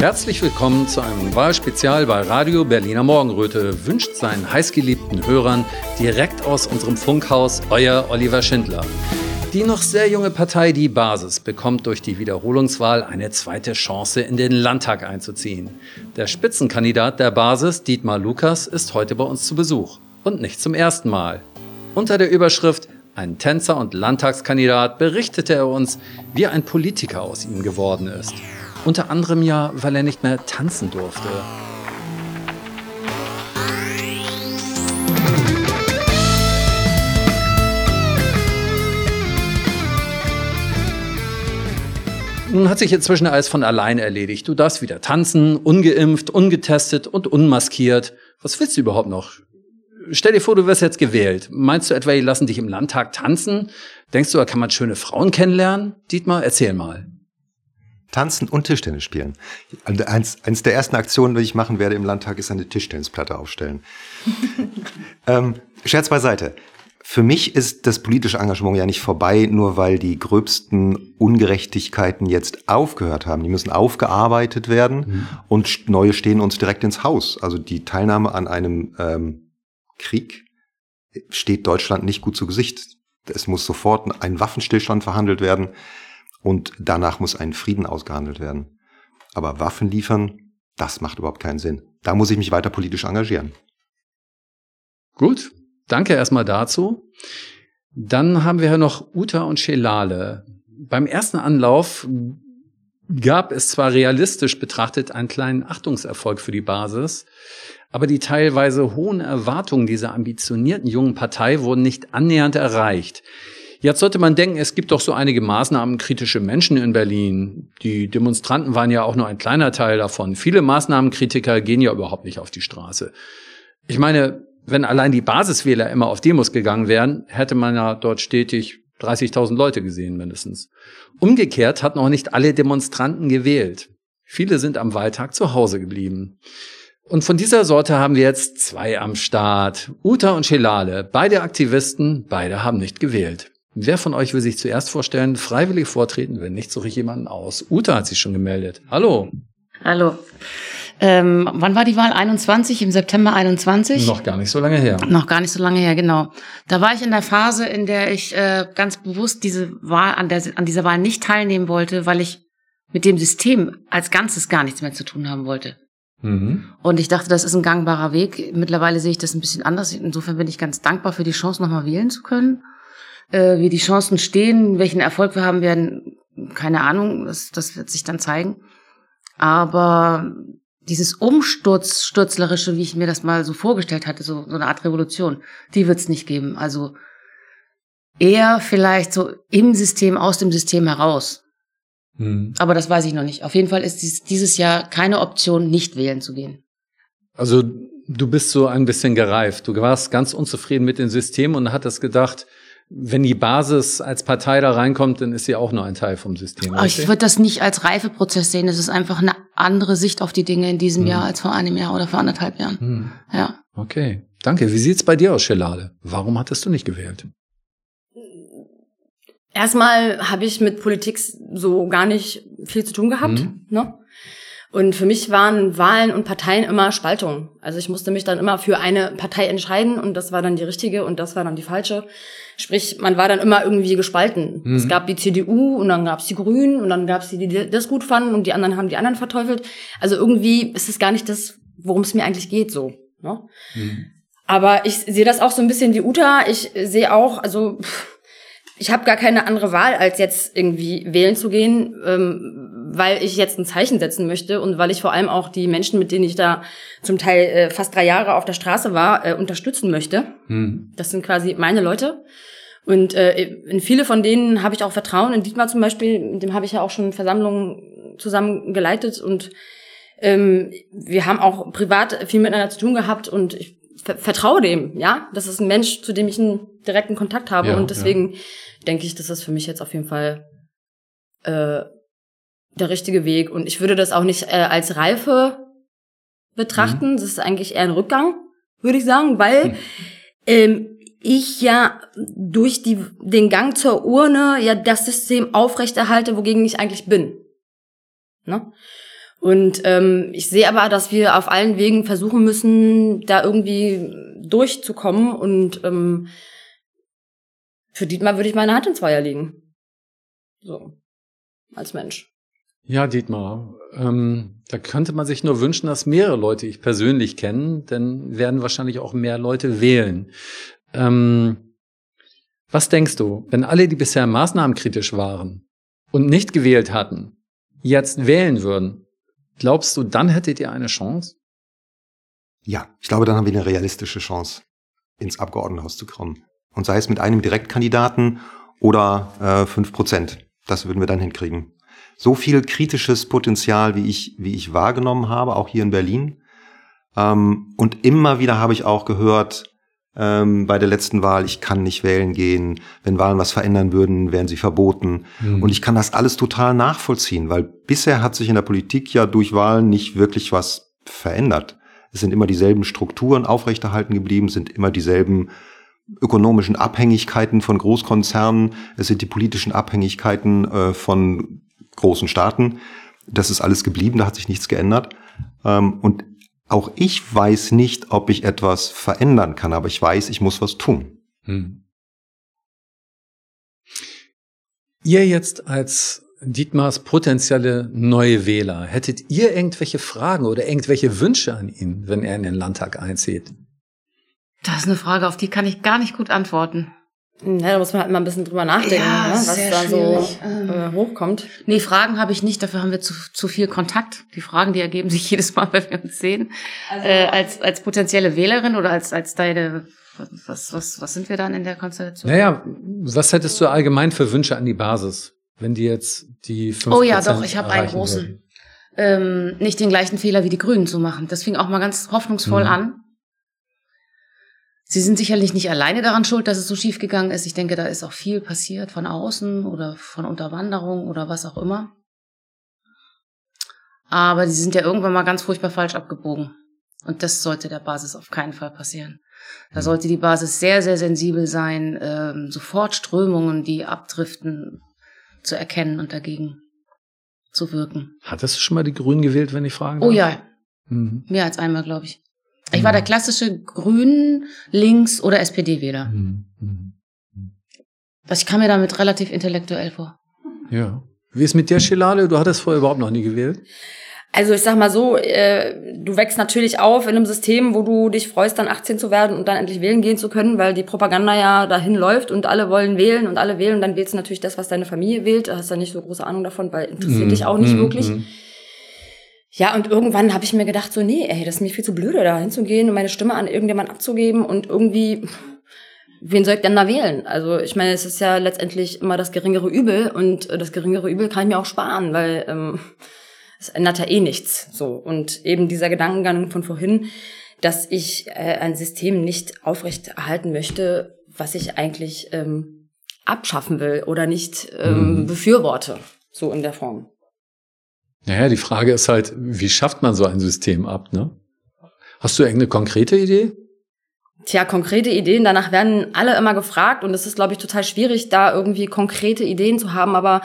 Herzlich willkommen zu einem Wahlspezial bei Radio Berliner Morgenröte. Wünscht seinen heißgeliebten Hörern direkt aus unserem Funkhaus euer Oliver Schindler. Die noch sehr junge Partei Die Basis bekommt durch die Wiederholungswahl eine zweite Chance, in den Landtag einzuziehen. Der Spitzenkandidat der Basis, Dietmar Lukas, ist heute bei uns zu Besuch. Und nicht zum ersten Mal. Unter der Überschrift Ein Tänzer und Landtagskandidat berichtete er uns, wie ein Politiker aus ihm geworden ist. Unter anderem ja, weil er nicht mehr tanzen durfte. Nun hat sich inzwischen alles von allein erledigt. Du darfst wieder tanzen, ungeimpft, ungetestet und unmaskiert. Was willst du überhaupt noch? Stell dir vor, du wirst jetzt gewählt. Meinst du etwa, die lassen dich im Landtag tanzen? Denkst du, da kann man schöne Frauen kennenlernen? Dietmar, erzähl mal. Tanzen und Tischtennis spielen. Eins, eins der ersten Aktionen, die ich machen werde im Landtag, ist eine Tischtennisplatte aufstellen. ähm, Scherz beiseite. Für mich ist das politische Engagement ja nicht vorbei, nur weil die gröbsten Ungerechtigkeiten jetzt aufgehört haben. Die müssen aufgearbeitet werden mhm. und neue stehen uns direkt ins Haus. Also die Teilnahme an einem ähm, Krieg steht Deutschland nicht gut zu Gesicht. Es muss sofort ein Waffenstillstand verhandelt werden und danach muss ein Frieden ausgehandelt werden. Aber Waffen liefern, das macht überhaupt keinen Sinn. Da muss ich mich weiter politisch engagieren. Gut, Danke erstmal dazu. Dann haben wir ja noch Uta und Shelale. Beim ersten Anlauf gab es zwar realistisch betrachtet einen kleinen Achtungserfolg für die Basis, aber die teilweise hohen Erwartungen dieser ambitionierten jungen Partei wurden nicht annähernd erreicht. Jetzt sollte man denken, es gibt doch so einige maßnahmenkritische Menschen in Berlin. Die Demonstranten waren ja auch nur ein kleiner Teil davon. Viele Maßnahmenkritiker gehen ja überhaupt nicht auf die Straße. Ich meine, wenn allein die Basiswähler immer auf Demos gegangen wären, hätte man ja dort stetig 30.000 Leute gesehen mindestens. Umgekehrt hatten auch nicht alle Demonstranten gewählt. Viele sind am Wahltag zu Hause geblieben. Und von dieser Sorte haben wir jetzt zwei am Start. Uta und Shelale, beide Aktivisten, beide haben nicht gewählt. Wer von euch will sich zuerst vorstellen, freiwillig vortreten, wenn nicht, suche ich jemanden aus. Uta hat sich schon gemeldet. Hallo. Hallo. Ähm, wann war die Wahl? 21, im September 21? Noch gar nicht so lange her. Noch gar nicht so lange her, genau. Da war ich in der Phase, in der ich äh, ganz bewusst diese Wahl, an, der, an dieser Wahl nicht teilnehmen wollte, weil ich mit dem System als Ganzes gar nichts mehr zu tun haben wollte. Mhm. Und ich dachte, das ist ein gangbarer Weg. Mittlerweile sehe ich das ein bisschen anders. Insofern bin ich ganz dankbar für die Chance, nochmal wählen zu können. Äh, wie die Chancen stehen, welchen Erfolg wir haben werden, keine Ahnung, das, das wird sich dann zeigen. Aber dieses Umsturzstürzlerische, wie ich mir das mal so vorgestellt hatte, so, so eine Art Revolution, die wird es nicht geben. Also eher vielleicht so im System, aus dem System heraus. Hm. Aber das weiß ich noch nicht. Auf jeden Fall ist dies, dieses Jahr keine Option, nicht wählen zu gehen. Also du bist so ein bisschen gereift. Du warst ganz unzufrieden mit dem System und hattest gedacht, wenn die Basis als Partei da reinkommt, dann ist sie auch nur ein Teil vom System. Aber ich würde das nicht als Reifeprozess sehen. Es ist einfach eine andere Sicht auf die Dinge in diesem hm. Jahr als vor einem Jahr oder vor anderthalb Jahren. Hm. Ja. Okay. Danke. Wie sieht's bei dir aus, Schelade? Warum hattest du nicht gewählt? Erstmal habe ich mit Politik so gar nicht viel zu tun gehabt. Hm. Ne? Und für mich waren Wahlen und Parteien immer Spaltung. Also ich musste mich dann immer für eine Partei entscheiden und das war dann die richtige und das war dann die falsche. Sprich, man war dann immer irgendwie gespalten. Mhm. Es gab die CDU und dann gab es die Grünen und dann gab es die, die das gut fanden und die anderen haben die anderen verteufelt. Also irgendwie ist es gar nicht das, worum es mir eigentlich geht so. Ne? Mhm. Aber ich sehe das auch so ein bisschen wie Uta. Ich sehe auch, also ich habe gar keine andere Wahl, als jetzt irgendwie wählen zu gehen. Ähm, weil ich jetzt ein Zeichen setzen möchte und weil ich vor allem auch die Menschen, mit denen ich da zum Teil äh, fast drei Jahre auf der Straße war, äh, unterstützen möchte. Hm. Das sind quasi meine Leute. Und äh, in viele von denen habe ich auch Vertrauen. In Dietmar zum Beispiel, mit dem habe ich ja auch schon Versammlungen zusammen geleitet und ähm, wir haben auch privat viel miteinander zu tun gehabt und ich vertraue dem, ja. Das ist ein Mensch, zu dem ich einen direkten Kontakt habe ja, und deswegen ja. denke ich, dass das für mich jetzt auf jeden Fall äh, der richtige Weg. Und ich würde das auch nicht äh, als Reife betrachten. Mhm. Das ist eigentlich eher ein Rückgang, würde ich sagen, weil mhm. ähm, ich ja durch die, den Gang zur Urne ja das System aufrechterhalte, wogegen ich eigentlich bin. Ne? Und ähm, ich sehe aber, dass wir auf allen Wegen versuchen müssen, da irgendwie durchzukommen. Und ähm, für Dietmar würde ich meine Hand ins Feuer legen. So, als Mensch. Ja, Dietmar, ähm, da könnte man sich nur wünschen, dass mehrere Leute ich persönlich kennen, denn werden wahrscheinlich auch mehr Leute wählen. Ähm, was denkst du, wenn alle, die bisher maßnahmenkritisch waren und nicht gewählt hatten, jetzt wählen würden, glaubst du, dann hättet ihr eine Chance? Ja, ich glaube, dann haben wir eine realistische Chance, ins Abgeordnetenhaus zu kommen. Und sei es mit einem Direktkandidaten oder äh, fünf Prozent. Das würden wir dann hinkriegen. So viel kritisches Potenzial, wie ich, wie ich wahrgenommen habe, auch hier in Berlin. Ähm, und immer wieder habe ich auch gehört, ähm, bei der letzten Wahl, ich kann nicht wählen gehen. Wenn Wahlen was verändern würden, wären sie verboten. Mhm. Und ich kann das alles total nachvollziehen, weil bisher hat sich in der Politik ja durch Wahlen nicht wirklich was verändert. Es sind immer dieselben Strukturen aufrechterhalten geblieben, sind immer dieselben ökonomischen Abhängigkeiten von Großkonzernen, es sind die politischen Abhängigkeiten äh, von großen Staaten. Das ist alles geblieben, da hat sich nichts geändert. Ähm, und auch ich weiß nicht, ob ich etwas verändern kann, aber ich weiß, ich muss was tun. Hm. Ihr jetzt als Dietmars potenzielle neue Wähler, hättet ihr irgendwelche Fragen oder irgendwelche Wünsche an ihn, wenn er in den Landtag einzieht? Das ist eine Frage, auf die kann ich gar nicht gut antworten. Ja, da muss man halt mal ein bisschen drüber nachdenken, ja, ne, was da schwierig. so äh, ähm. hochkommt. Nee, Fragen habe ich nicht, dafür haben wir zu, zu viel Kontakt. Die Fragen, die ergeben sich jedes Mal, wenn wir uns sehen. Also, äh, als, als potenzielle Wählerin oder als, als deine, was, was, was sind wir dann in der Konstellation? Naja, was hättest du allgemein für Wünsche an die Basis, wenn die jetzt die 5% Oh ja, doch, ich habe einen großen. Ähm, nicht den gleichen Fehler wie die Grünen zu machen. Das fing auch mal ganz hoffnungsvoll mhm. an Sie sind sicherlich nicht alleine daran schuld, dass es so schief gegangen ist. Ich denke, da ist auch viel passiert von außen oder von Unterwanderung oder was auch immer. Aber sie sind ja irgendwann mal ganz furchtbar falsch abgebogen. Und das sollte der Basis auf keinen Fall passieren. Da mhm. sollte die Basis sehr, sehr sensibel sein, ähm, sofort Strömungen, die abdriften, zu erkennen und dagegen zu wirken. Hattest du schon mal die Grünen gewählt, wenn ich fragen darf? Oh ja. Mhm. Mehr als einmal, glaube ich. Ich war der klassische Grün, Links- oder SPD-Wähler. Mhm. Mhm. Ich kam mir damit relativ intellektuell vor. Ja. Wie ist mit dir, Schilale? Du hattest vorher überhaupt noch nie gewählt? Also ich sag mal so, äh, du wächst natürlich auf in einem System, wo du dich freust, dann 18 zu werden und dann endlich wählen gehen zu können, weil die Propaganda ja dahin läuft und alle wollen wählen und alle wählen und dann wählst du natürlich das, was deine Familie wählt. Da hast du ja nicht so große Ahnung davon, weil interessiert mm, dich auch nicht mm, wirklich. Mm. Ja, und irgendwann habe ich mir gedacht, so, nee, ey, das ist mir viel zu blöde, da hinzugehen und meine Stimme an irgendjemand abzugeben und irgendwie, wen soll ich denn da wählen? Also ich meine, es ist ja letztendlich immer das geringere Übel und das geringere Übel kann ich mir auch sparen, weil ähm, es ändert ja eh nichts. So und eben dieser Gedankengang von vorhin, dass ich äh, ein System nicht aufrechterhalten möchte, was ich eigentlich ähm, abschaffen will oder nicht ähm, mhm. befürworte, so in der Form. Naja, die Frage ist halt, wie schafft man so ein System ab, ne? Hast du irgendeine konkrete Idee? Tja, konkrete Ideen, danach werden alle immer gefragt und es ist, glaube ich, total schwierig, da irgendwie konkrete Ideen zu haben. Aber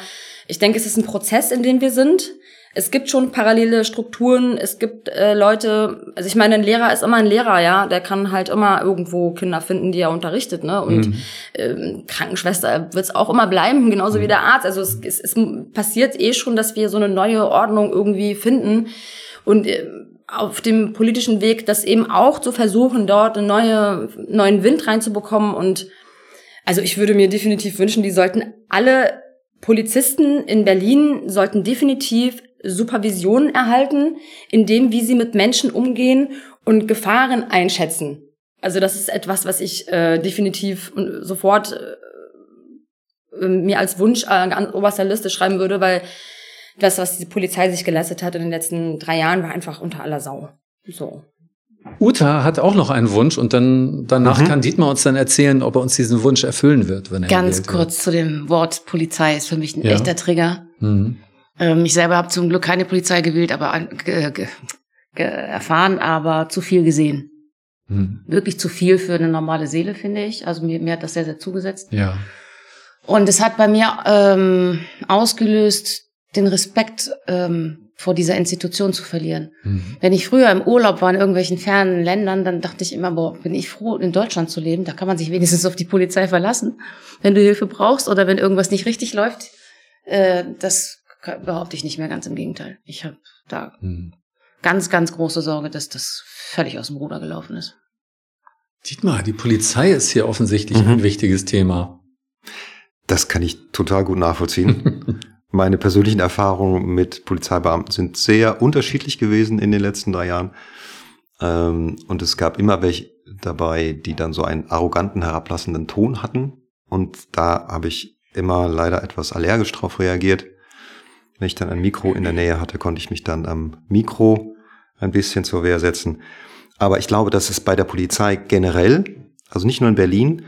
ich denke, es ist ein Prozess, in dem wir sind es gibt schon parallele Strukturen, es gibt äh, Leute, also ich meine, ein Lehrer ist immer ein Lehrer, ja, der kann halt immer irgendwo Kinder finden, die er unterrichtet, ne? Und mhm. ähm, Krankenschwester wird es auch immer bleiben, genauso mhm. wie der Arzt. Also es, es, es passiert eh schon, dass wir so eine neue Ordnung irgendwie finden. Und äh, auf dem politischen Weg, das eben auch zu versuchen, dort einen neue, neuen Wind reinzubekommen. Und also ich würde mir definitiv wünschen, die sollten alle Polizisten in Berlin sollten definitiv Supervision erhalten, in dem, wie sie mit Menschen umgehen und Gefahren einschätzen. Also das ist etwas, was ich äh, definitiv und sofort äh, mir als Wunsch äh, an oberster Liste schreiben würde, weil das, was die Polizei sich geleistet hat in den letzten drei Jahren, war einfach unter aller Sau. So. Uta hat auch noch einen Wunsch und dann danach mhm. kann Dietmar uns dann erzählen, ob er uns diesen Wunsch erfüllen wird, wenn er Ganz kurz wird. zu dem Wort Polizei ist für mich ein ja. echter Trigger. Mhm. Ähm, ich selber habe zum Glück keine Polizei gewählt, aber erfahren, aber zu viel gesehen. Hm. Wirklich zu viel für eine normale Seele, finde ich. Also mir, mir hat das sehr, sehr zugesetzt. Ja. Und es hat bei mir ähm, ausgelöst den Respekt ähm, vor dieser Institution zu verlieren. Mhm. Wenn ich früher im Urlaub war in irgendwelchen fernen Ländern, dann dachte ich immer, boah, bin ich froh, in Deutschland zu leben. Da kann man sich wenigstens auf die Polizei verlassen, wenn du Hilfe brauchst oder wenn irgendwas nicht richtig läuft. Äh, das behaupte ich nicht mehr, ganz im Gegenteil. Ich habe da mhm. ganz, ganz große Sorge, dass das völlig aus dem Ruder gelaufen ist. Dietmar, die Polizei ist hier offensichtlich mhm. ein wichtiges Thema. Das kann ich total gut nachvollziehen. Meine persönlichen Erfahrungen mit Polizeibeamten sind sehr unterschiedlich gewesen in den letzten drei Jahren. Ähm, und es gab immer welche dabei, die dann so einen arroganten, herablassenden Ton hatten. Und da habe ich immer leider etwas allergisch drauf reagiert. Wenn ich dann ein Mikro in der Nähe hatte, konnte ich mich dann am Mikro ein bisschen zur Wehr setzen. Aber ich glaube, dass es bei der Polizei generell, also nicht nur in Berlin,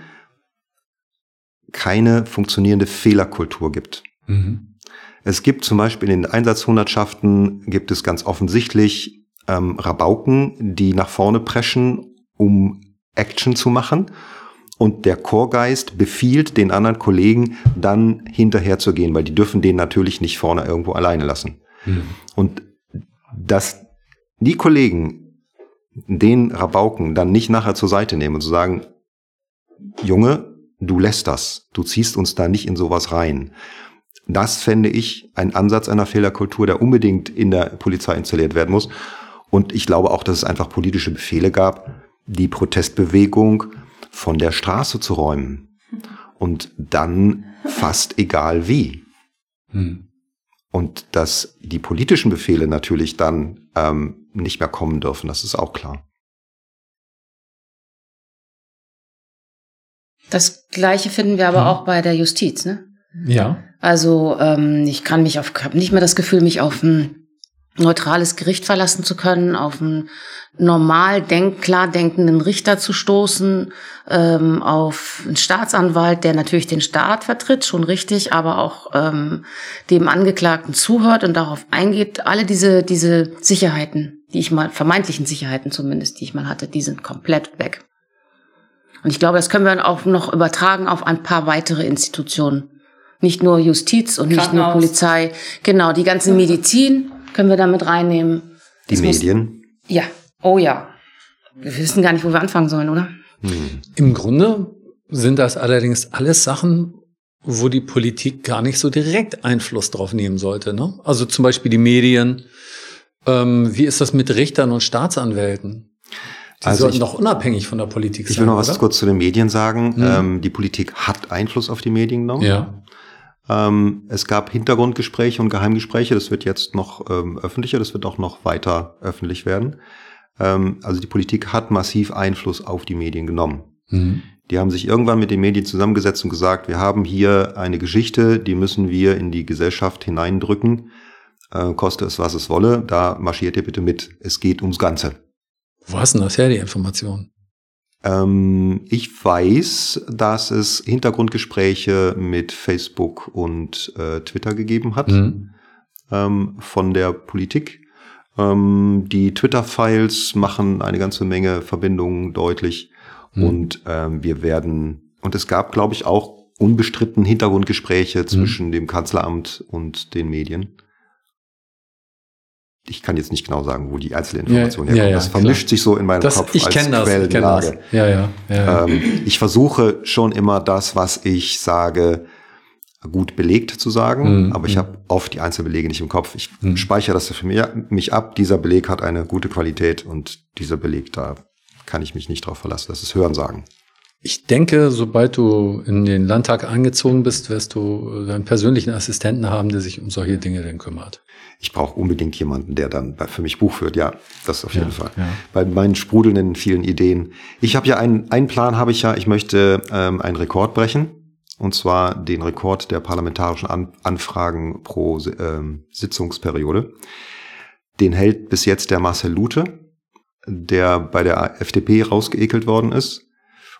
keine funktionierende Fehlerkultur gibt. Mhm. Es gibt zum Beispiel in den Einsatzhundertschaften gibt es ganz offensichtlich ähm, Rabauken, die nach vorne preschen, um Action zu machen. Und der Chorgeist befiehlt den anderen Kollegen dann hinterher zu gehen, weil die dürfen den natürlich nicht vorne irgendwo alleine lassen. Mhm. Und dass die Kollegen den Rabauken dann nicht nachher zur Seite nehmen und zu sagen, Junge, du lässt das, du ziehst uns da nicht in sowas rein. Das fände ich ein Ansatz einer Fehlerkultur, der unbedingt in der Polizei installiert werden muss. Und ich glaube auch, dass es einfach politische Befehle gab, die Protestbewegung von der Straße zu räumen. Und dann fast egal wie. Hm. Und dass die politischen Befehle natürlich dann ähm, nicht mehr kommen dürfen, das ist auch klar. Das Gleiche finden wir aber hm. auch bei der Justiz, ne? Ja. Also ähm, ich kann mich auf, habe nicht mehr das Gefühl, mich auf ein neutrales Gericht verlassen zu können, auf einen normal denk, klar denkenden Richter zu stoßen, ähm, auf einen Staatsanwalt, der natürlich den Staat vertritt, schon richtig, aber auch ähm, dem Angeklagten zuhört und darauf eingeht. Alle diese diese Sicherheiten, die ich mal vermeintlichen Sicherheiten zumindest, die ich mal hatte, die sind komplett weg. Und ich glaube, das können wir auch noch übertragen auf ein paar weitere Institutionen. Nicht nur Justiz und nicht nur Polizei. Genau, die ganze Medizin können wir damit reinnehmen. Die das Medien? Muss, ja, oh ja. Wir wissen gar nicht, wo wir anfangen sollen, oder? Hm. Im Grunde sind das allerdings alles Sachen, wo die Politik gar nicht so direkt Einfluss drauf nehmen sollte. Ne? Also zum Beispiel die Medien. Ähm, wie ist das mit Richtern und Staatsanwälten? Die also sollten ich, doch unabhängig von der Politik sein. Ich will noch was oder? kurz zu den Medien sagen. Hm. Ähm, die Politik hat Einfluss auf die Medien noch. Ja. Ähm, es gab Hintergrundgespräche und Geheimgespräche. Das wird jetzt noch ähm, öffentlicher. Das wird auch noch weiter öffentlich werden. Ähm, also die Politik hat massiv Einfluss auf die Medien genommen. Mhm. Die haben sich irgendwann mit den Medien zusammengesetzt und gesagt, wir haben hier eine Geschichte, die müssen wir in die Gesellschaft hineindrücken. Äh, koste es, was es wolle. Da marschiert ihr bitte mit. Es geht ums Ganze. Wo hast du das her, die Information? Ähm, ich weiß, dass es Hintergrundgespräche mit Facebook und äh, Twitter gegeben hat mhm. ähm, von der Politik. Ähm, die Twitter-Files machen eine ganze Menge Verbindungen deutlich mhm. und ähm, wir werden, und es gab, glaube ich, auch unbestritten Hintergrundgespräche mhm. zwischen dem Kanzleramt und den Medien ich kann jetzt nicht genau sagen, wo die Einzelinformation ja, herkommt. Ja, das vermischt klar. sich so in meinem das, Kopf ich als das, Ich, kenn das. Ja, ja, ja, ähm, ich versuche schon immer das, was ich sage, gut belegt zu sagen, mhm. aber ich mhm. habe oft die Einzelbelege nicht im Kopf. Ich mhm. speichere das für mich ab. Dieser Beleg hat eine gute Qualität und dieser Beleg, da kann ich mich nicht drauf verlassen. Das ist Hörensagen. Ich denke, sobald du in den Landtag eingezogen bist, wirst du deinen persönlichen Assistenten haben, der sich um solche Dinge dann kümmert ich brauche unbedingt jemanden, der dann für mich Buch führt. Ja, das auf jeden ja, Fall. Ja. Bei meinen sprudelnden vielen Ideen. Ich habe ja einen, einen Plan, habe ich ja. Ich möchte ähm, einen Rekord brechen. Und zwar den Rekord der parlamentarischen An Anfragen pro ähm, Sitzungsperiode. Den hält bis jetzt der Marcel Lute, der bei der FDP rausgeekelt worden ist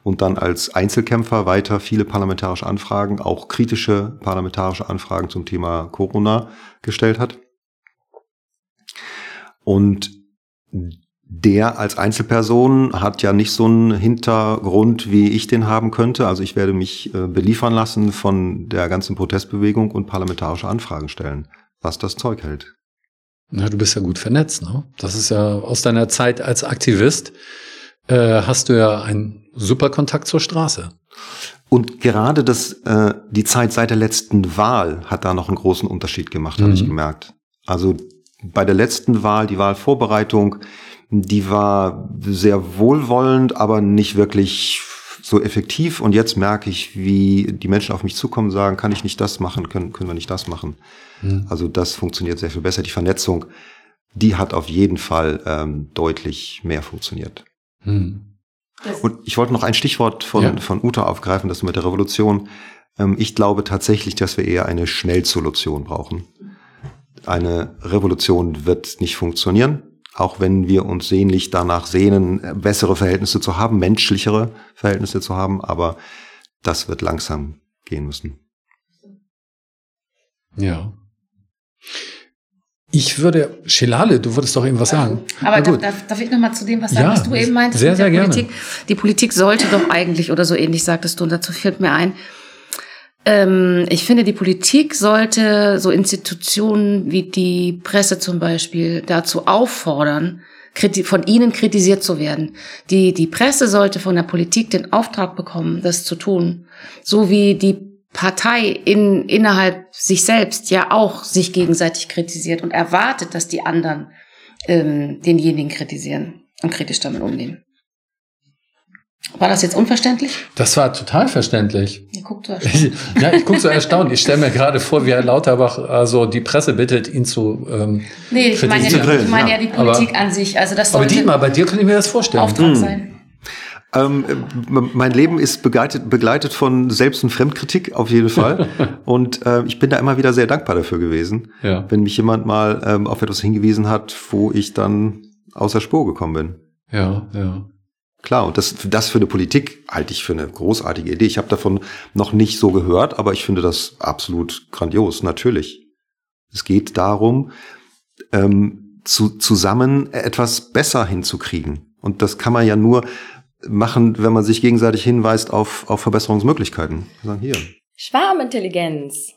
und dann als Einzelkämpfer weiter viele parlamentarische Anfragen, auch kritische parlamentarische Anfragen zum Thema Corona gestellt hat. Und der als Einzelperson hat ja nicht so einen Hintergrund, wie ich den haben könnte. Also ich werde mich äh, beliefern lassen von der ganzen Protestbewegung und parlamentarische Anfragen stellen, was das Zeug hält. Na, du bist ja gut vernetzt, ne? Das ist ja aus deiner Zeit als Aktivist äh, hast du ja einen super Kontakt zur Straße. Und gerade das, äh, die Zeit seit der letzten Wahl hat da noch einen großen Unterschied gemacht, mhm. habe ich gemerkt. Also bei der letzten Wahl, die Wahlvorbereitung, die war sehr wohlwollend, aber nicht wirklich so effektiv. Und jetzt merke ich, wie die Menschen auf mich zukommen, sagen, kann ich nicht das machen, können, können wir nicht das machen. Mhm. Also das funktioniert sehr viel besser. Die Vernetzung, die hat auf jeden Fall ähm, deutlich mehr funktioniert. Mhm. Und ich wollte noch ein Stichwort von, ja. von Uta aufgreifen, das mit der Revolution. Ähm, ich glaube tatsächlich, dass wir eher eine Schnellsolution brauchen. Eine Revolution wird nicht funktionieren, auch wenn wir uns sehnlich danach sehnen, bessere Verhältnisse zu haben, menschlichere Verhältnisse zu haben, aber das wird langsam gehen müssen. Ja. Ich würde, Schelale, du würdest doch eben was sagen. Aber darf, darf, darf ich noch mal zu dem was sagen, ja, was du eben meintest? Sehr, sehr gerne. Politik? Die Politik sollte doch eigentlich, oder so ähnlich sagtest du, und dazu fällt mir ein, ähm, ich finde, die Politik sollte so Institutionen wie die Presse zum Beispiel dazu auffordern, von ihnen kritisiert zu werden. Die, die Presse sollte von der Politik den Auftrag bekommen, das zu tun. So wie die Partei in, innerhalb sich selbst ja auch sich gegenseitig kritisiert und erwartet, dass die anderen ähm, denjenigen kritisieren und kritisch damit umgehen. War das jetzt unverständlich? Das war total verständlich. Ihr guckt so erstaunt. ja, ich gucke so erstaunt. Ich stelle mir gerade vor, wie Herr Lauterbach also die Presse bittet, ihn zu ähm, Nee, ich meine ja, ich mein ja die Politik aber, an sich. Also das aber Dietmar, bei dir kann ich mir das vorstellen. Auftrag hm. sein. Ähm, mein Leben ist begleitet, begleitet von Selbst- und Fremdkritik auf jeden Fall. und äh, ich bin da immer wieder sehr dankbar dafür gewesen, ja. wenn mich jemand mal ähm, auf etwas hingewiesen hat, wo ich dann außer Spur gekommen bin. Ja, ja. Klar, und das, das für eine Politik halte ich für eine großartige Idee. Ich habe davon noch nicht so gehört, aber ich finde das absolut grandios, natürlich. Es geht darum, ähm, zu, zusammen etwas besser hinzukriegen. Und das kann man ja nur machen, wenn man sich gegenseitig hinweist auf, auf Verbesserungsmöglichkeiten. Sagen hier. Schwarmintelligenz.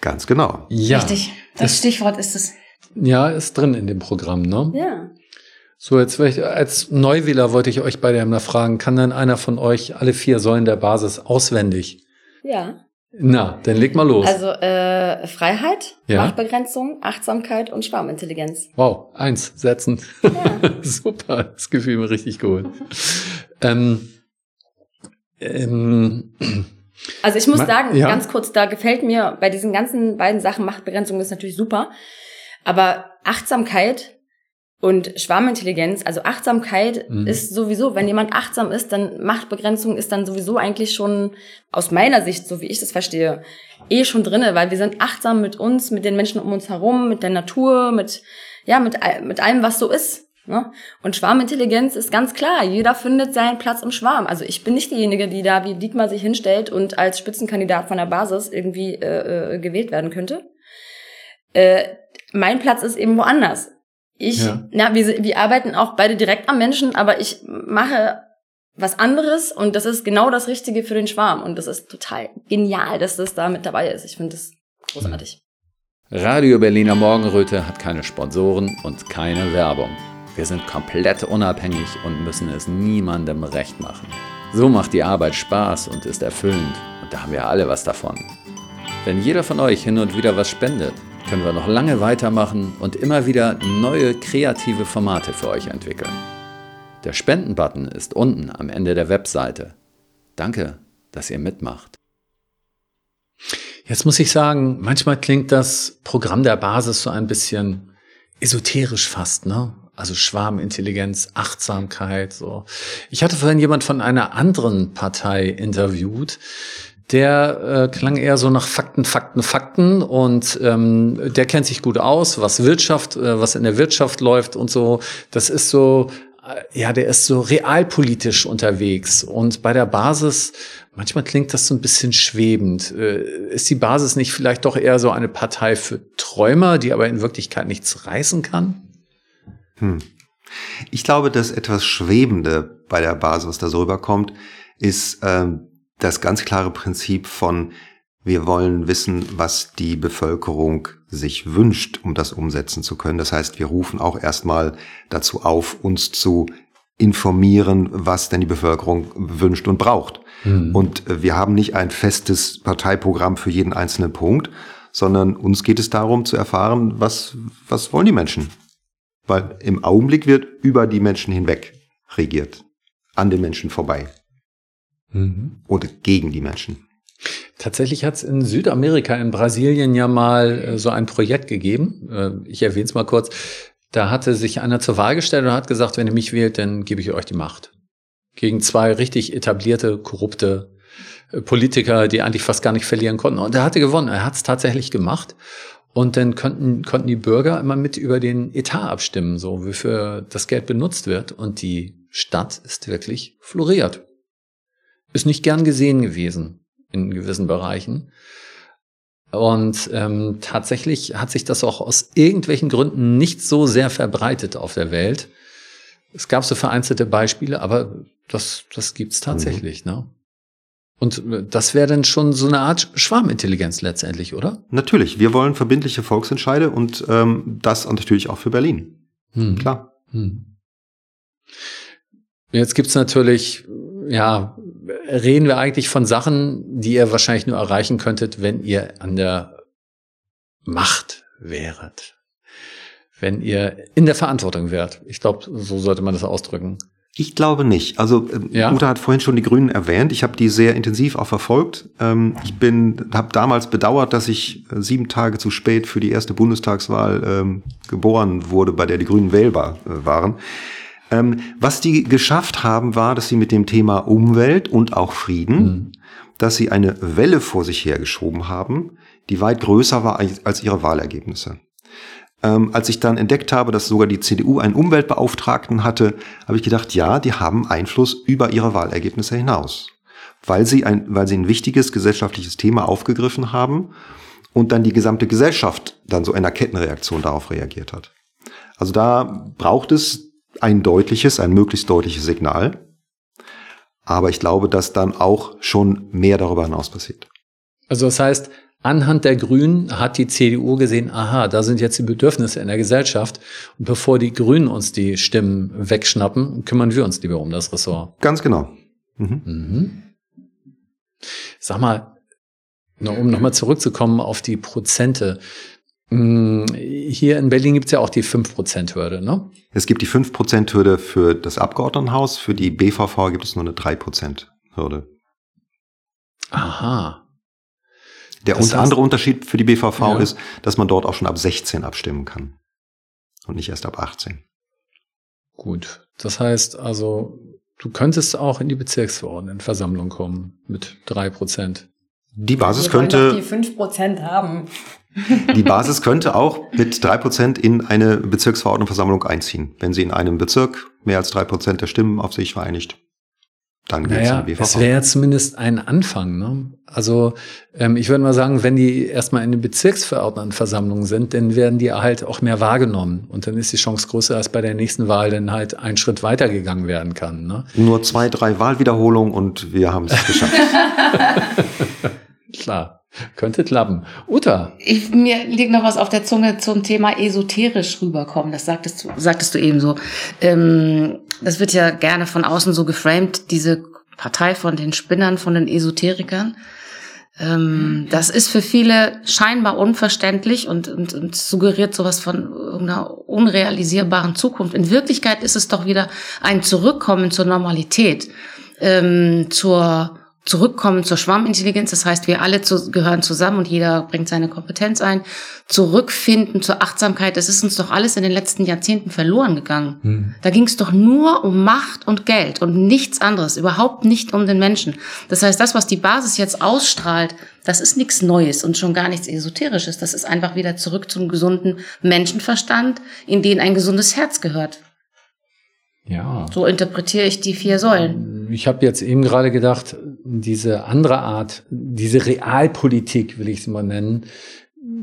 Ganz genau. Ja. Richtig. Das, das Stichwort ist es. Ja, ist drin in dem Programm, ne? Ja. So, jetzt ich, als Neuwähler wollte ich euch beide einmal fragen, kann dann einer von euch alle vier Säulen der Basis auswendig? Ja. Na, dann leg mal los. Also äh, Freiheit, ja? Machtbegrenzung, Achtsamkeit und Schwarmintelligenz. Wow, eins setzen. Ja. Super, das gefühl mir richtig gut. Ähm, ähm, also ich muss sagen, ja? ganz kurz, da gefällt mir bei diesen ganzen beiden Sachen, Machtbegrenzung ist natürlich super, aber Achtsamkeit und Schwarmintelligenz, also Achtsamkeit mhm. ist sowieso, wenn jemand achtsam ist, dann Machtbegrenzung ist dann sowieso eigentlich schon aus meiner Sicht, so wie ich das verstehe, eh schon drinne, weil wir sind achtsam mit uns, mit den Menschen um uns herum, mit der Natur, mit ja, mit mit allem, was so ist. Ne? Und Schwarmintelligenz ist ganz klar, jeder findet seinen Platz im Schwarm. Also ich bin nicht diejenige, die da wie Dietmar sich hinstellt und als Spitzenkandidat von der Basis irgendwie äh, äh, gewählt werden könnte. Äh, mein Platz ist eben woanders. Ich, ja. na, wir, wir arbeiten auch beide direkt am Menschen, aber ich mache was anderes und das ist genau das Richtige für den Schwarm und das ist total genial, dass das da mit dabei ist. Ich finde das großartig. Radio Berliner Morgenröte hat keine Sponsoren und keine Werbung. Wir sind komplett unabhängig und müssen es niemandem recht machen. So macht die Arbeit Spaß und ist erfüllend und da haben wir alle was davon. Wenn jeder von euch hin und wieder was spendet, können wir noch lange weitermachen und immer wieder neue kreative Formate für euch entwickeln. Der Spenden-Button ist unten am Ende der Webseite. Danke, dass ihr mitmacht. Jetzt muss ich sagen, manchmal klingt das Programm der Basis so ein bisschen esoterisch fast, ne? Also Schwarmintelligenz, Achtsamkeit, so. Ich hatte vorhin jemand von einer anderen Partei interviewt, der äh, klang eher so nach Fakten, Fakten, Fakten und ähm, der kennt sich gut aus, was Wirtschaft, äh, was in der Wirtschaft läuft und so. Das ist so, äh, ja, der ist so realpolitisch unterwegs und bei der Basis, manchmal klingt das so ein bisschen schwebend. Äh, ist die Basis nicht vielleicht doch eher so eine Partei für Träumer, die aber in Wirklichkeit nichts reißen kann? Hm. Ich glaube, dass etwas Schwebende bei der Basis, was da so rüberkommt, ist ähm, das ganz klare Prinzip von, wir wollen wissen, was die Bevölkerung sich wünscht, um das umsetzen zu können. Das heißt, wir rufen auch erstmal dazu auf, uns zu informieren, was denn die Bevölkerung wünscht und braucht. Mhm. Und äh, wir haben nicht ein festes Parteiprogramm für jeden einzelnen Punkt, sondern uns geht es darum zu erfahren, was, was wollen die Menschen? Weil im Augenblick wird über die Menschen hinweg regiert, an den Menschen vorbei mhm. oder gegen die Menschen. Tatsächlich hat es in Südamerika, in Brasilien ja mal äh, so ein Projekt gegeben. Äh, ich erwähne es mal kurz. Da hatte sich einer zur Wahl gestellt und hat gesagt, wenn ihr mich wählt, dann gebe ich euch die Macht. Gegen zwei richtig etablierte, korrupte äh, Politiker, die eigentlich fast gar nicht verlieren konnten. Und er hatte gewonnen. Er hat es tatsächlich gemacht. Und dann konnten, konnten die Bürger immer mit über den Etat abstimmen, so wofür das Geld benutzt wird. Und die Stadt ist wirklich floriert. Ist nicht gern gesehen gewesen in gewissen Bereichen. Und ähm, tatsächlich hat sich das auch aus irgendwelchen Gründen nicht so sehr verbreitet auf der Welt. Es gab so vereinzelte Beispiele, aber das, das gibt's tatsächlich. Mhm. Ne? Und äh, das wäre dann schon so eine Art Schwarmintelligenz letztendlich, oder? Natürlich. Wir wollen verbindliche Volksentscheide und ähm, das natürlich auch für Berlin. Hm. Klar. Hm. Jetzt gibt's natürlich, ja, reden wir eigentlich von Sachen, die ihr wahrscheinlich nur erreichen könntet, wenn ihr an der Macht wäret. Wenn ihr in der Verantwortung wärt. Ich glaube, so sollte man das ausdrücken. Ich glaube nicht. Also äh, ja? Uta hat vorhin schon die Grünen erwähnt. Ich habe die sehr intensiv auch verfolgt. Ähm, ich bin, habe damals bedauert, dass ich äh, sieben Tage zu spät für die erste Bundestagswahl ähm, geboren wurde, bei der die Grünen wählbar äh, waren. Ähm, was die geschafft haben, war, dass sie mit dem Thema Umwelt und auch Frieden, mhm. dass sie eine Welle vor sich hergeschoben haben, die weit größer war als ihre Wahlergebnisse. Ähm, als ich dann entdeckt habe, dass sogar die CDU einen Umweltbeauftragten hatte, habe ich gedacht, ja, die haben Einfluss über ihre Wahlergebnisse hinaus, weil sie ein, weil sie ein wichtiges gesellschaftliches Thema aufgegriffen haben und dann die gesamte Gesellschaft dann so einer Kettenreaktion darauf reagiert hat. Also da braucht es ein deutliches, ein möglichst deutliches Signal. Aber ich glaube, dass dann auch schon mehr darüber hinaus passiert. Also das heißt, anhand der Grünen hat die CDU gesehen, aha, da sind jetzt die Bedürfnisse in der Gesellschaft. Und bevor die Grünen uns die Stimmen wegschnappen, kümmern wir uns lieber um das Ressort. Ganz genau. Mhm. Mhm. Sag mal, um nochmal zurückzukommen auf die Prozente. Hier in Berlin gibt es ja auch die 5%-Hürde, ne? Es gibt die 5%-Hürde für das Abgeordnetenhaus, für die BVV gibt es nur eine 3%-Hürde. Aha. Der das heißt, andere Unterschied für die BVV ja. ist, dass man dort auch schon ab 16 abstimmen kann. Und nicht erst ab 18. Gut. Das heißt also, du könntest auch in die Bezirksverordnetenversammlung kommen mit 3%. Die Basis Wir könnte. die 5% haben. Die Basis könnte auch mit drei Prozent in eine Bezirksverordnetenversammlung einziehen. Wenn sie in einem Bezirk mehr als drei Prozent der Stimmen auf sich vereinigt, dann geht naja, es Es wäre ja zumindest ein Anfang. Ne? Also ähm, ich würde mal sagen, wenn die erstmal in den Bezirksverordnetenversammlungen sind, dann werden die halt auch mehr wahrgenommen. Und dann ist die Chance größer, dass bei der nächsten Wahl dann halt ein Schritt weitergegangen werden kann. Ne? Nur zwei, drei Wahlwiederholungen und wir haben es geschafft. Klar. Könnte klappen. Uta. Ich, mir liegt noch was auf der Zunge zum Thema esoterisch rüberkommen. Das sagtest du, sagtest du eben so. Ähm, das wird ja gerne von außen so geframed, diese Partei von den Spinnern, von den Esoterikern. Ähm, das ist für viele scheinbar unverständlich und, und, und suggeriert sowas von irgendeiner unrealisierbaren Zukunft. In Wirklichkeit ist es doch wieder ein Zurückkommen zur Normalität, ähm, zur zurückkommen zur Schwarmintelligenz. Das heißt, wir alle zu, gehören zusammen und jeder bringt seine Kompetenz ein. Zurückfinden zur Achtsamkeit. Das ist uns doch alles in den letzten Jahrzehnten verloren gegangen. Hm. Da ging es doch nur um Macht und Geld und nichts anderes. Überhaupt nicht um den Menschen. Das heißt, das, was die Basis jetzt ausstrahlt, das ist nichts Neues und schon gar nichts Esoterisches. Das ist einfach wieder zurück zum gesunden Menschenverstand, in den ein gesundes Herz gehört. Ja. So interpretiere ich die vier Säulen. Ich habe jetzt eben gerade gedacht, diese andere Art, diese Realpolitik, will ich es mal nennen,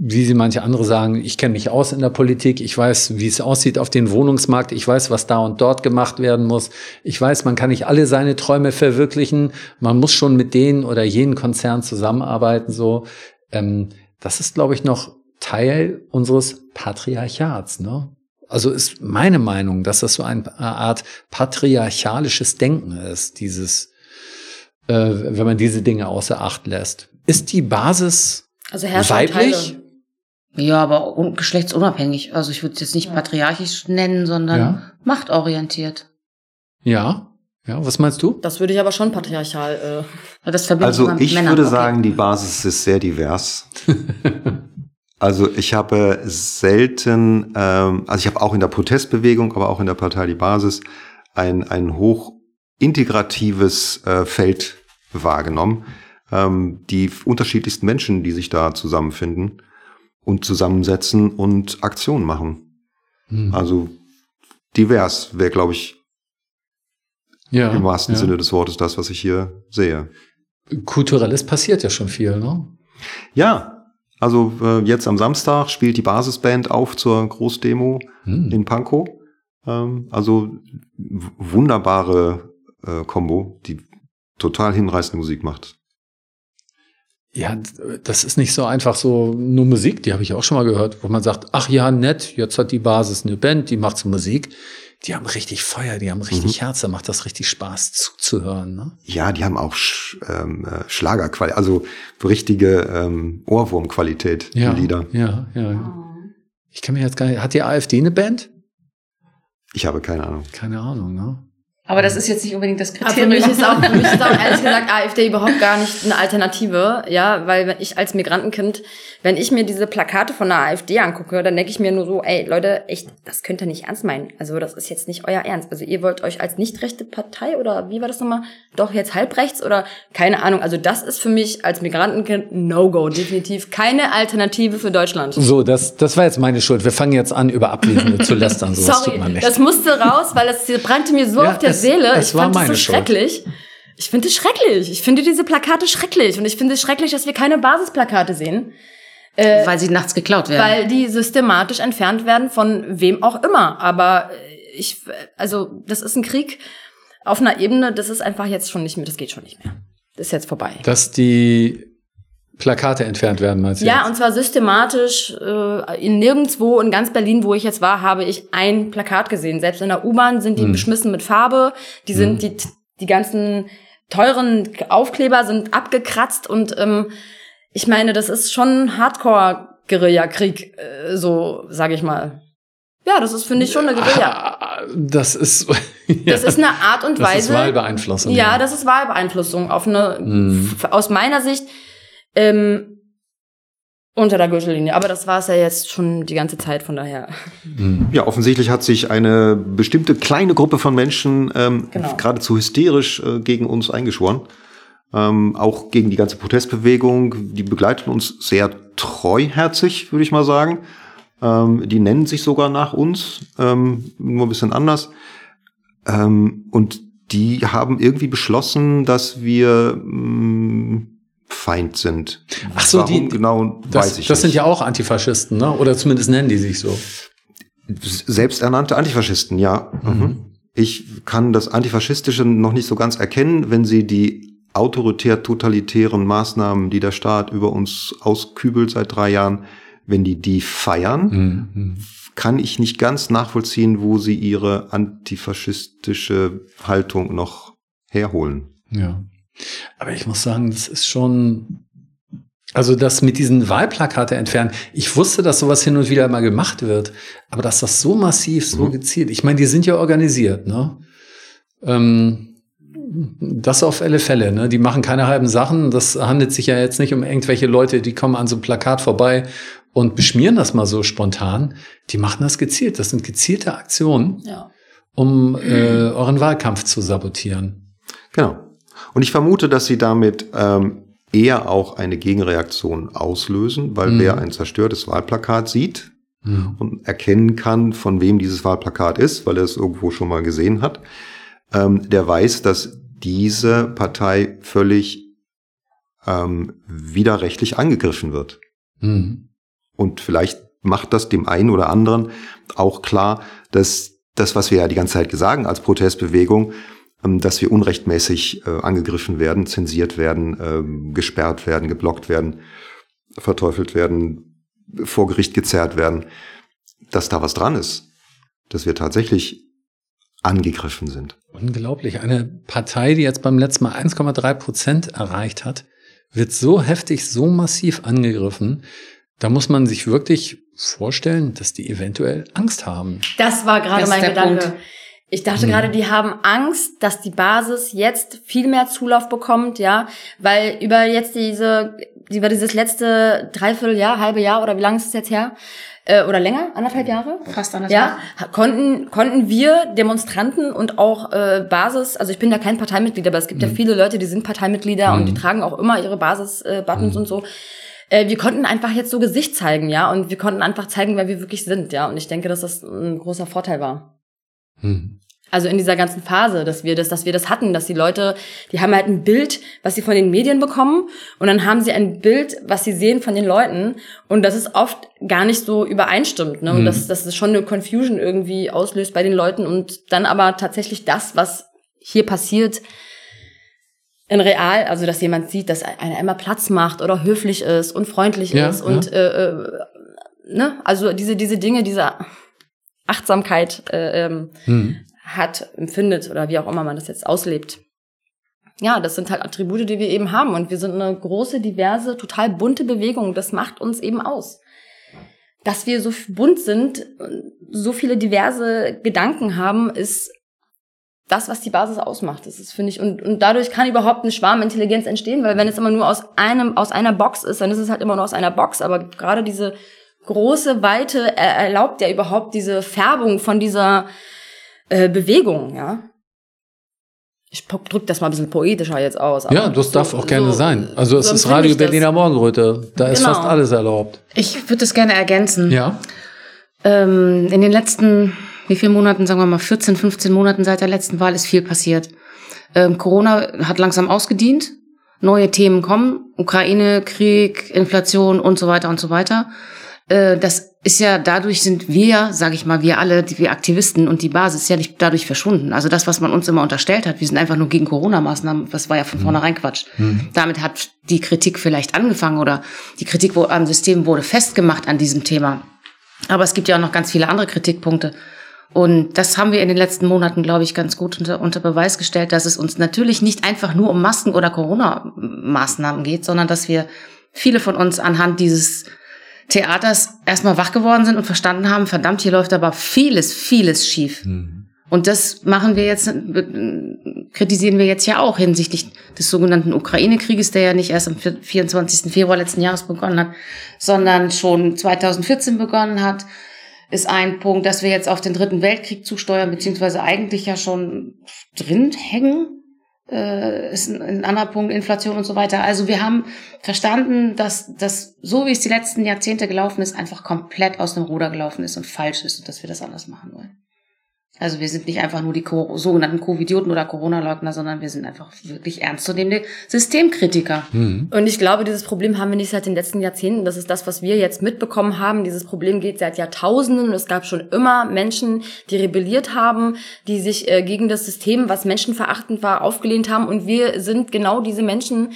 wie sie manche andere sagen, ich kenne mich aus in der Politik, ich weiß, wie es aussieht auf den Wohnungsmarkt, ich weiß, was da und dort gemacht werden muss, ich weiß, man kann nicht alle seine Träume verwirklichen, man muss schon mit denen oder jenen Konzernen zusammenarbeiten, so. Ähm, das ist, glaube ich, noch Teil unseres Patriarchats, ne? Also ist meine Meinung, dass das so eine Art patriarchalisches Denken ist, dieses, äh, wenn man diese Dinge außer Acht lässt. Ist die Basis Also weiblich? Ja, aber un geschlechtsunabhängig. Also ich würde es jetzt nicht patriarchisch nennen, sondern Ja. machtorientiert. Ja. Ja, was meinst du? Das würde ich aber schon patriarchal. Äh, Das verbindet Also man mit ich Männern. würde Okay. sagen, die Basis ist sehr divers. also ich habe selten, ähm, also ich habe auch in der Protestbewegung, aber auch in der Partei Die Basis ein, ein hoch integratives äh, Feld wahrgenommen. Ähm, die unterschiedlichsten Menschen, die sich da zusammenfinden und zusammensetzen und Aktionen machen. Hm. Also divers wäre, glaube ich, ja, im wahrsten ja. Sinne des Wortes das, was ich hier sehe. Kulturelles passiert ja schon viel, ne? Ja, also äh, jetzt am Samstag spielt die Basisband auf zur Großdemo Hm. in Pankow. Ähm, also wunderbare äh, Combo, die total hinreißende Musik macht. Ja, das ist nicht so einfach so nur Musik, die habe ich auch schon mal gehört, wo man sagt, ach ja, nett, jetzt hat die Basis eine Band, die macht so Musik. Die haben richtig Feuer, die haben richtig Herz, da macht das richtig Spaß zuzuhören. Ne? Ja, die haben auch Sch ähm, äh, Schlagerqualität, also richtige ähm, Ohrwurmqualität, Ja, die Lieder. ja, ja. Ich kann mir jetzt gar nicht, hat die AfD eine Band? Ich habe keine Ahnung. Keine Ahnung, ne? Aber das ist jetzt nicht unbedingt das Aber Kriterium. für mich ist auch, für mich ist auch ehrlich gesagt AfD überhaupt gar nicht eine Alternative, ja, weil wenn ich als Migrantenkind, wenn ich mir diese Plakate von der AfD angucke, dann denke ich mir nur so, ey Leute, echt, das könnt ihr nicht ernst meinen. Also das ist jetzt nicht euer Ernst. Also ihr wollt euch als nicht rechte Partei oder wie war das nochmal? Doch jetzt halbrechts oder keine Ahnung. Also das ist für mich als Migrantenkind No-Go, definitiv keine Alternative für Deutschland. So, das, das war jetzt meine Schuld. Wir fangen jetzt an, über Abwesende zu lästern. So, das Sorry, tut man nicht. das musste raus, weil es brannte mir so Ja, auf der es- Seele. es ich war fand es so meine Schuld. schrecklich. Ich finde es schrecklich. Ich finde diese Plakate schrecklich. Und ich finde es schrecklich, dass wir keine Basisplakate sehen, weil sie nachts geklaut werden. weil die systematisch entfernt werden von wem auch immer. Aber äh, ich, also, das ist ein Krieg auf einer Ebene, das ist einfach jetzt schon nicht mehr, das geht schon nicht mehr. Das ist jetzt vorbei. Dass die Plakate entfernt werden, meinst du? Ja, jetzt? und zwar systematisch. Äh, in nirgendwo in ganz Berlin, wo ich jetzt war, habe ich ein Plakat gesehen. Selbst in der U-Bahn sind die Hm. beschmissen mit Farbe. Die sind die die ganzen teuren Aufkleber sind abgekratzt und ähm, ich meine, das ist schon Hardcore-Guerilla-Krieg, äh, so sage ich mal. Ja, das ist finde ich schon eine Guerilla. Ah, Das ist, Das ist eine Art und das Weise. ist Wahlbeeinflussung. Ja, das ist Wahlbeeinflussung auf eine, Mhm. aus meiner Sicht, ähm, unter der Gürtellinie. Aber das war es ja jetzt schon die ganze Zeit, von daher. Ja, offensichtlich hat sich eine bestimmte kleine Gruppe von Menschen ähm, Genau. geradezu hysterisch äh, gegen uns eingeschworen. Ähm, auch gegen die ganze Protestbewegung. Die begleiten uns sehr treuherzig, würde ich mal sagen. Ähm, die nennen sich sogar nach uns, ähm, nur ein bisschen anders. Ähm, und die haben irgendwie beschlossen, dass wir mh, Feind sind. Ach so, Warum die- genau Das, weiß ich das sind nicht. ja auch Antifaschisten, ne? Oder zumindest nennen die sich so. Selbsternannte Antifaschisten, ja. Mhm. Ich kann das Antifaschistische noch nicht so ganz erkennen, wenn sie die autoritär-totalitären Maßnahmen, die der Staat über uns auskübelt seit drei Jahren, wenn die die feiern, Mhm. kann ich nicht ganz nachvollziehen, wo sie ihre antifaschistische Haltung noch herholen. Ja. Aber ich muss sagen, das ist schon, also das mit diesen Wahlplakate entfernen. Ich wusste, dass sowas hin und wieder mal gemacht wird, aber dass das so massiv, so Mhm. gezielt. Ich meine, die sind ja organisiert, ne? Ähm, das auf alle Fälle, ne? Die machen keine halben Sachen. Das handelt sich ja jetzt nicht um irgendwelche Leute, die kommen an so einem Plakat vorbei und beschmieren das mal so spontan. Die machen das gezielt. Das sind gezielte Aktionen, Ja. um äh, euren Wahlkampf zu sabotieren. Genau. Und ich vermute, dass sie damit ähm, eher auch eine Gegenreaktion auslösen, weil Mhm. wer ein zerstörtes Wahlplakat sieht, Mhm. und erkennen kann, von wem dieses Wahlplakat ist, weil er es irgendwo schon mal gesehen hat, ähm, der weiß, dass diese Partei völlig ähm, widerrechtlich angegriffen wird. Mhm. Und vielleicht macht das dem einen oder anderen auch klar, dass das, was wir ja die ganze Zeit sagen als Protestbewegung, dass wir unrechtmäßig äh, angegriffen werden, zensiert werden, ähm, gesperrt werden, geblockt werden, verteufelt werden, vor Gericht gezerrt werden, dass da was dran ist, dass wir tatsächlich angegriffen sind. Unglaublich. Eine Partei, die jetzt beim letzten Mal 1,3 Prozent erreicht hat, wird so heftig, so massiv angegriffen. Da muss man sich wirklich vorstellen, dass die eventuell Angst haben. Das war gerade Das mein Gedanke. Punkt. Ich dachte Mhm. gerade, die haben Angst, dass die Basis jetzt viel mehr Zulauf bekommt, ja, weil über jetzt diese, über dieses letzte Dreivierteljahr, halbe Jahr oder wie lange ist es jetzt her? Äh, oder länger? Anderthalb Jahre? Fast anders. Ja, konnten, konnten wir Demonstranten und auch äh, Basis, also ich bin ja kein Parteimitglied, aber es gibt ja viele Leute, die sind Parteimitglieder und die tragen auch immer ihre Basis-Buttons und so. Äh, wir konnten einfach jetzt so Gesicht zeigen, ja, und wir konnten einfach zeigen, wer wir wirklich sind, ja. Und ich denke, dass das ein großer Vorteil war. Hm. Also in dieser ganzen Phase, dass wir das, dass wir das hatten, dass die Leute, die haben halt ein Bild, was sie von den Medien bekommen, und dann haben sie ein Bild, was sie sehen von den Leuten, und das ist oft gar nicht so übereinstimmt, ne? Und Mhm. das, das ist schon eine Confusion irgendwie auslöst bei den Leuten und dann aber tatsächlich das, was hier passiert, in real, also dass jemand sieht, dass einer immer Platz macht oder höflich ist und freundlich Ja, ist und äh, äh, ne, also diese diese Dinge, diese Achtsamkeit äh, ähm, Hm. hat, empfindet oder wie auch immer man das jetzt auslebt. Ja, das sind halt Attribute, die wir eben haben und wir sind eine große, diverse, total bunte Bewegung. Das macht uns eben aus. Dass wir so bunt sind, so viele diverse Gedanken haben, ist das, was die Basis ausmacht. Das ist, finde ich, und, und dadurch kann überhaupt eine Schwarmintelligenz entstehen, weil wenn es immer nur aus einem, aus einer Box ist, dann ist es halt immer nur aus einer Box. Aber gerade diese große Weite er- erlaubt ja überhaupt diese Färbung von dieser äh, Bewegung, ja. Ich drück das mal ein bisschen poetischer jetzt aus. aber Ja, das so- darf auch gerne so- sein. Also es so ist Radio. Berliner Morgenröte. Da ist Genau. fast alles erlaubt. Ich würde das gerne ergänzen. Ja. Ähm, in den letzten, wie vielen Monaten, sagen wir mal 14, 15 Monaten seit der letzten Wahl ist viel passiert. Ähm, Corona hat langsam ausgedient. Neue Themen kommen. Ukraine, Krieg, Inflation und so weiter und so weiter. Äh, das ist ja, dadurch sind wir, sage ich mal, wir alle, die wir Aktivisten und die Basis, ja nicht dadurch verschwunden. Also das, was man uns immer unterstellt hat, wir sind einfach nur gegen Corona-Maßnahmen, das war ja von vornherein Quatsch. Damit hat die Kritik vielleicht angefangen oder die Kritik am System wurde festgemacht an diesem Thema. Aber es gibt ja auch noch ganz viele andere Kritikpunkte. Und das haben wir in den letzten Monaten, glaube ich, ganz gut unter, unter Beweis gestellt, dass es uns natürlich nicht einfach nur um Masken- oder Corona-Maßnahmen geht, sondern dass wir viele von uns anhand dieses Theaters erstmal wach geworden sind und verstanden haben, verdammt, hier läuft aber vieles, vieles schief. Und das machen wir jetzt, äh, kritisieren wir jetzt ja auch hinsichtlich des sogenannten Ukraine-Krieges, der ja nicht erst am 24. Februar letzten Jahres begonnen hat, sondern schon 2014 begonnen hat, ist ein Punkt, dass wir jetzt auf den Dritten Weltkrieg zusteuern, beziehungsweise eigentlich ja schon drin hängen. Äh, ist ein, ein anderer Punkt, Inflation und so weiter. Also wir haben verstanden, dass das, so wie es die letzten Jahrzehnte gelaufen ist, einfach komplett aus dem Ruder gelaufen ist und falsch ist und dass wir das anders machen wollen. Also wir sind nicht einfach nur die sogenannten Covidioten oder Corona-Leugner, sondern wir sind einfach wirklich ernstzunehmende Systemkritiker. Und ich glaube, dieses Problem haben wir nicht seit den letzten Jahrzehnten. Das ist das, was wir jetzt mitbekommen haben. Dieses Problem geht seit Jahrtausenden. Und es gab schon immer Menschen, die rebelliert haben, die sich äh, gegen das System, was menschenverachtend war, aufgelehnt haben. Und wir sind genau diese Menschen,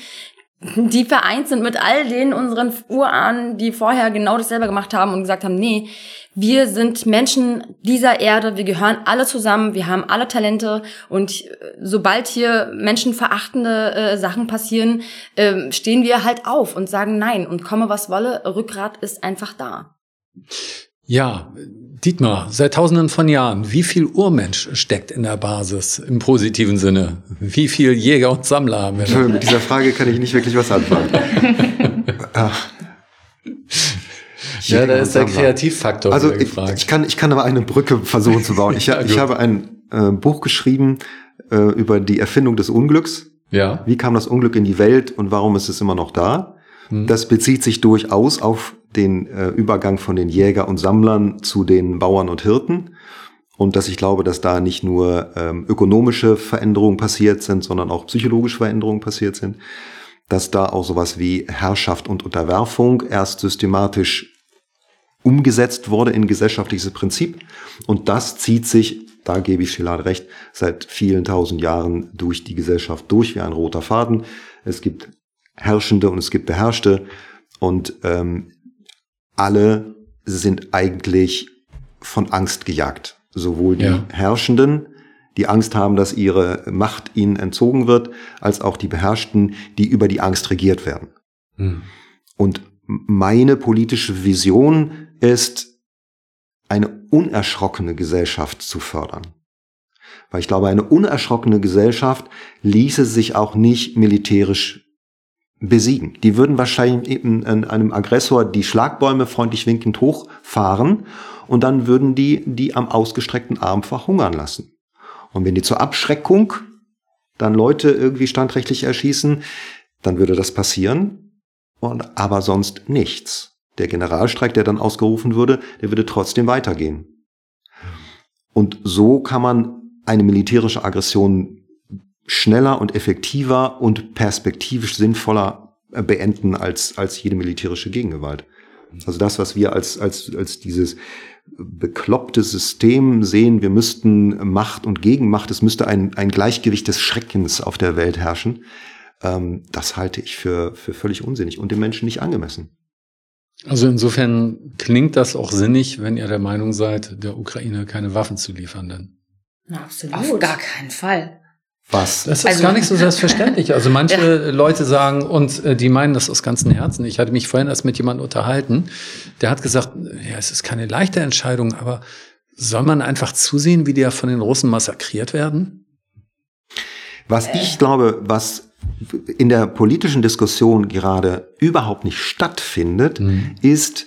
die vereint sind mit all den unseren Urahnen, die vorher genau dasselbe gemacht haben und gesagt haben, nee, wir sind Menschen dieser Erde, wir gehören alle zusammen, wir haben alle Talente und äh, sobald hier menschenverachtende äh, Sachen passieren, ähm, stehen wir halt auf und sagen nein und komme was wolle, Rückgrat ist einfach da. Ja, Dietmar, seit tausenden von Jahren, wie viel Urmensch steckt in der Basis im positiven Sinne? Wie viel Jäger und Sammler haben wir? da? Mit dieser Frage kann ich nicht wirklich was anfangen. Ach. Ja, da ist der. Kreativfaktor Also ich, ich, kann, ich kann aber eine Brücke versuchen zu bauen. Ich, Ja, ich habe ein äh, Buch geschrieben äh, über die Erfindung des Unglücks. ja. Wie kam das Unglück in die Welt und warum ist es immer noch da? Hm. Das bezieht sich durchaus auf den äh, Übergang von den Jäger und Sammlern zu den Bauern und Hirten. Und dass ich glaube, dass da nicht nur ähm, ökonomische Veränderungen passiert sind, sondern auch psychologische Veränderungen passiert sind. Dass da auch sowas wie Herrschaft und Unterwerfung erst systematisch umgesetzt wurde in gesellschaftliches Prinzip. Und das zieht sich, da gebe ich Schillard recht, seit vielen tausend Jahren durch die Gesellschaft durch wie ein roter Faden. Es gibt Herrschende und es gibt Beherrschte. Und ähm, alle sind eigentlich von Angst gejagt. Sowohl die Ja. Herrschenden, die Angst haben, dass ihre Macht ihnen entzogen wird, als auch die Beherrschten, die über die Angst regiert werden. Hm. Und meine politische Vision ist, eine unerschrockene Gesellschaft zu fördern. Weil ich glaube, eine unerschrockene Gesellschaft ließe sich auch nicht militärisch besiegen. Die würden wahrscheinlich eben einem Aggressor die Schlagbäume freundlich winkend hochfahren und dann würden die die am ausgestreckten Arm verhungern lassen. Und wenn die zur Abschreckung dann Leute irgendwie standrechtlich erschießen, dann würde das passieren und aber sonst nichts. Der Generalstreik, der dann ausgerufen würde, der würde trotzdem weitergehen. Und so kann man eine militärische Aggression schneller und effektiver und perspektivisch sinnvoller äh, beenden als, als jede militärische Gegengewalt. Also das, was wir als, als, als dieses bekloppte System sehen, wir müssten Macht und Gegenmacht, es müsste ein, ein Gleichgewicht des Schreckens auf der Welt herrschen, ähm, das halte ich für, für völlig unsinnig und dem Menschen nicht angemessen. Also insofern klingt das auch sinnig, wenn ihr der Meinung seid, der Ukraine keine Waffen zu liefern. Denn Na, absolut. Auf gar keinen Fall. Was? das ist Also- gar nicht so selbstverständlich. Also manche Leute sagen, und äh, die meinen das aus ganzem Herzen. Ich hatte mich vorhin erst mit jemandem unterhalten, der hat gesagt, ja, es ist keine leichte Entscheidung, aber soll man einfach zusehen, wie die ja von den Russen massakriert werden? Was ich glaube, was in der politischen Diskussion gerade überhaupt nicht stattfindet, ist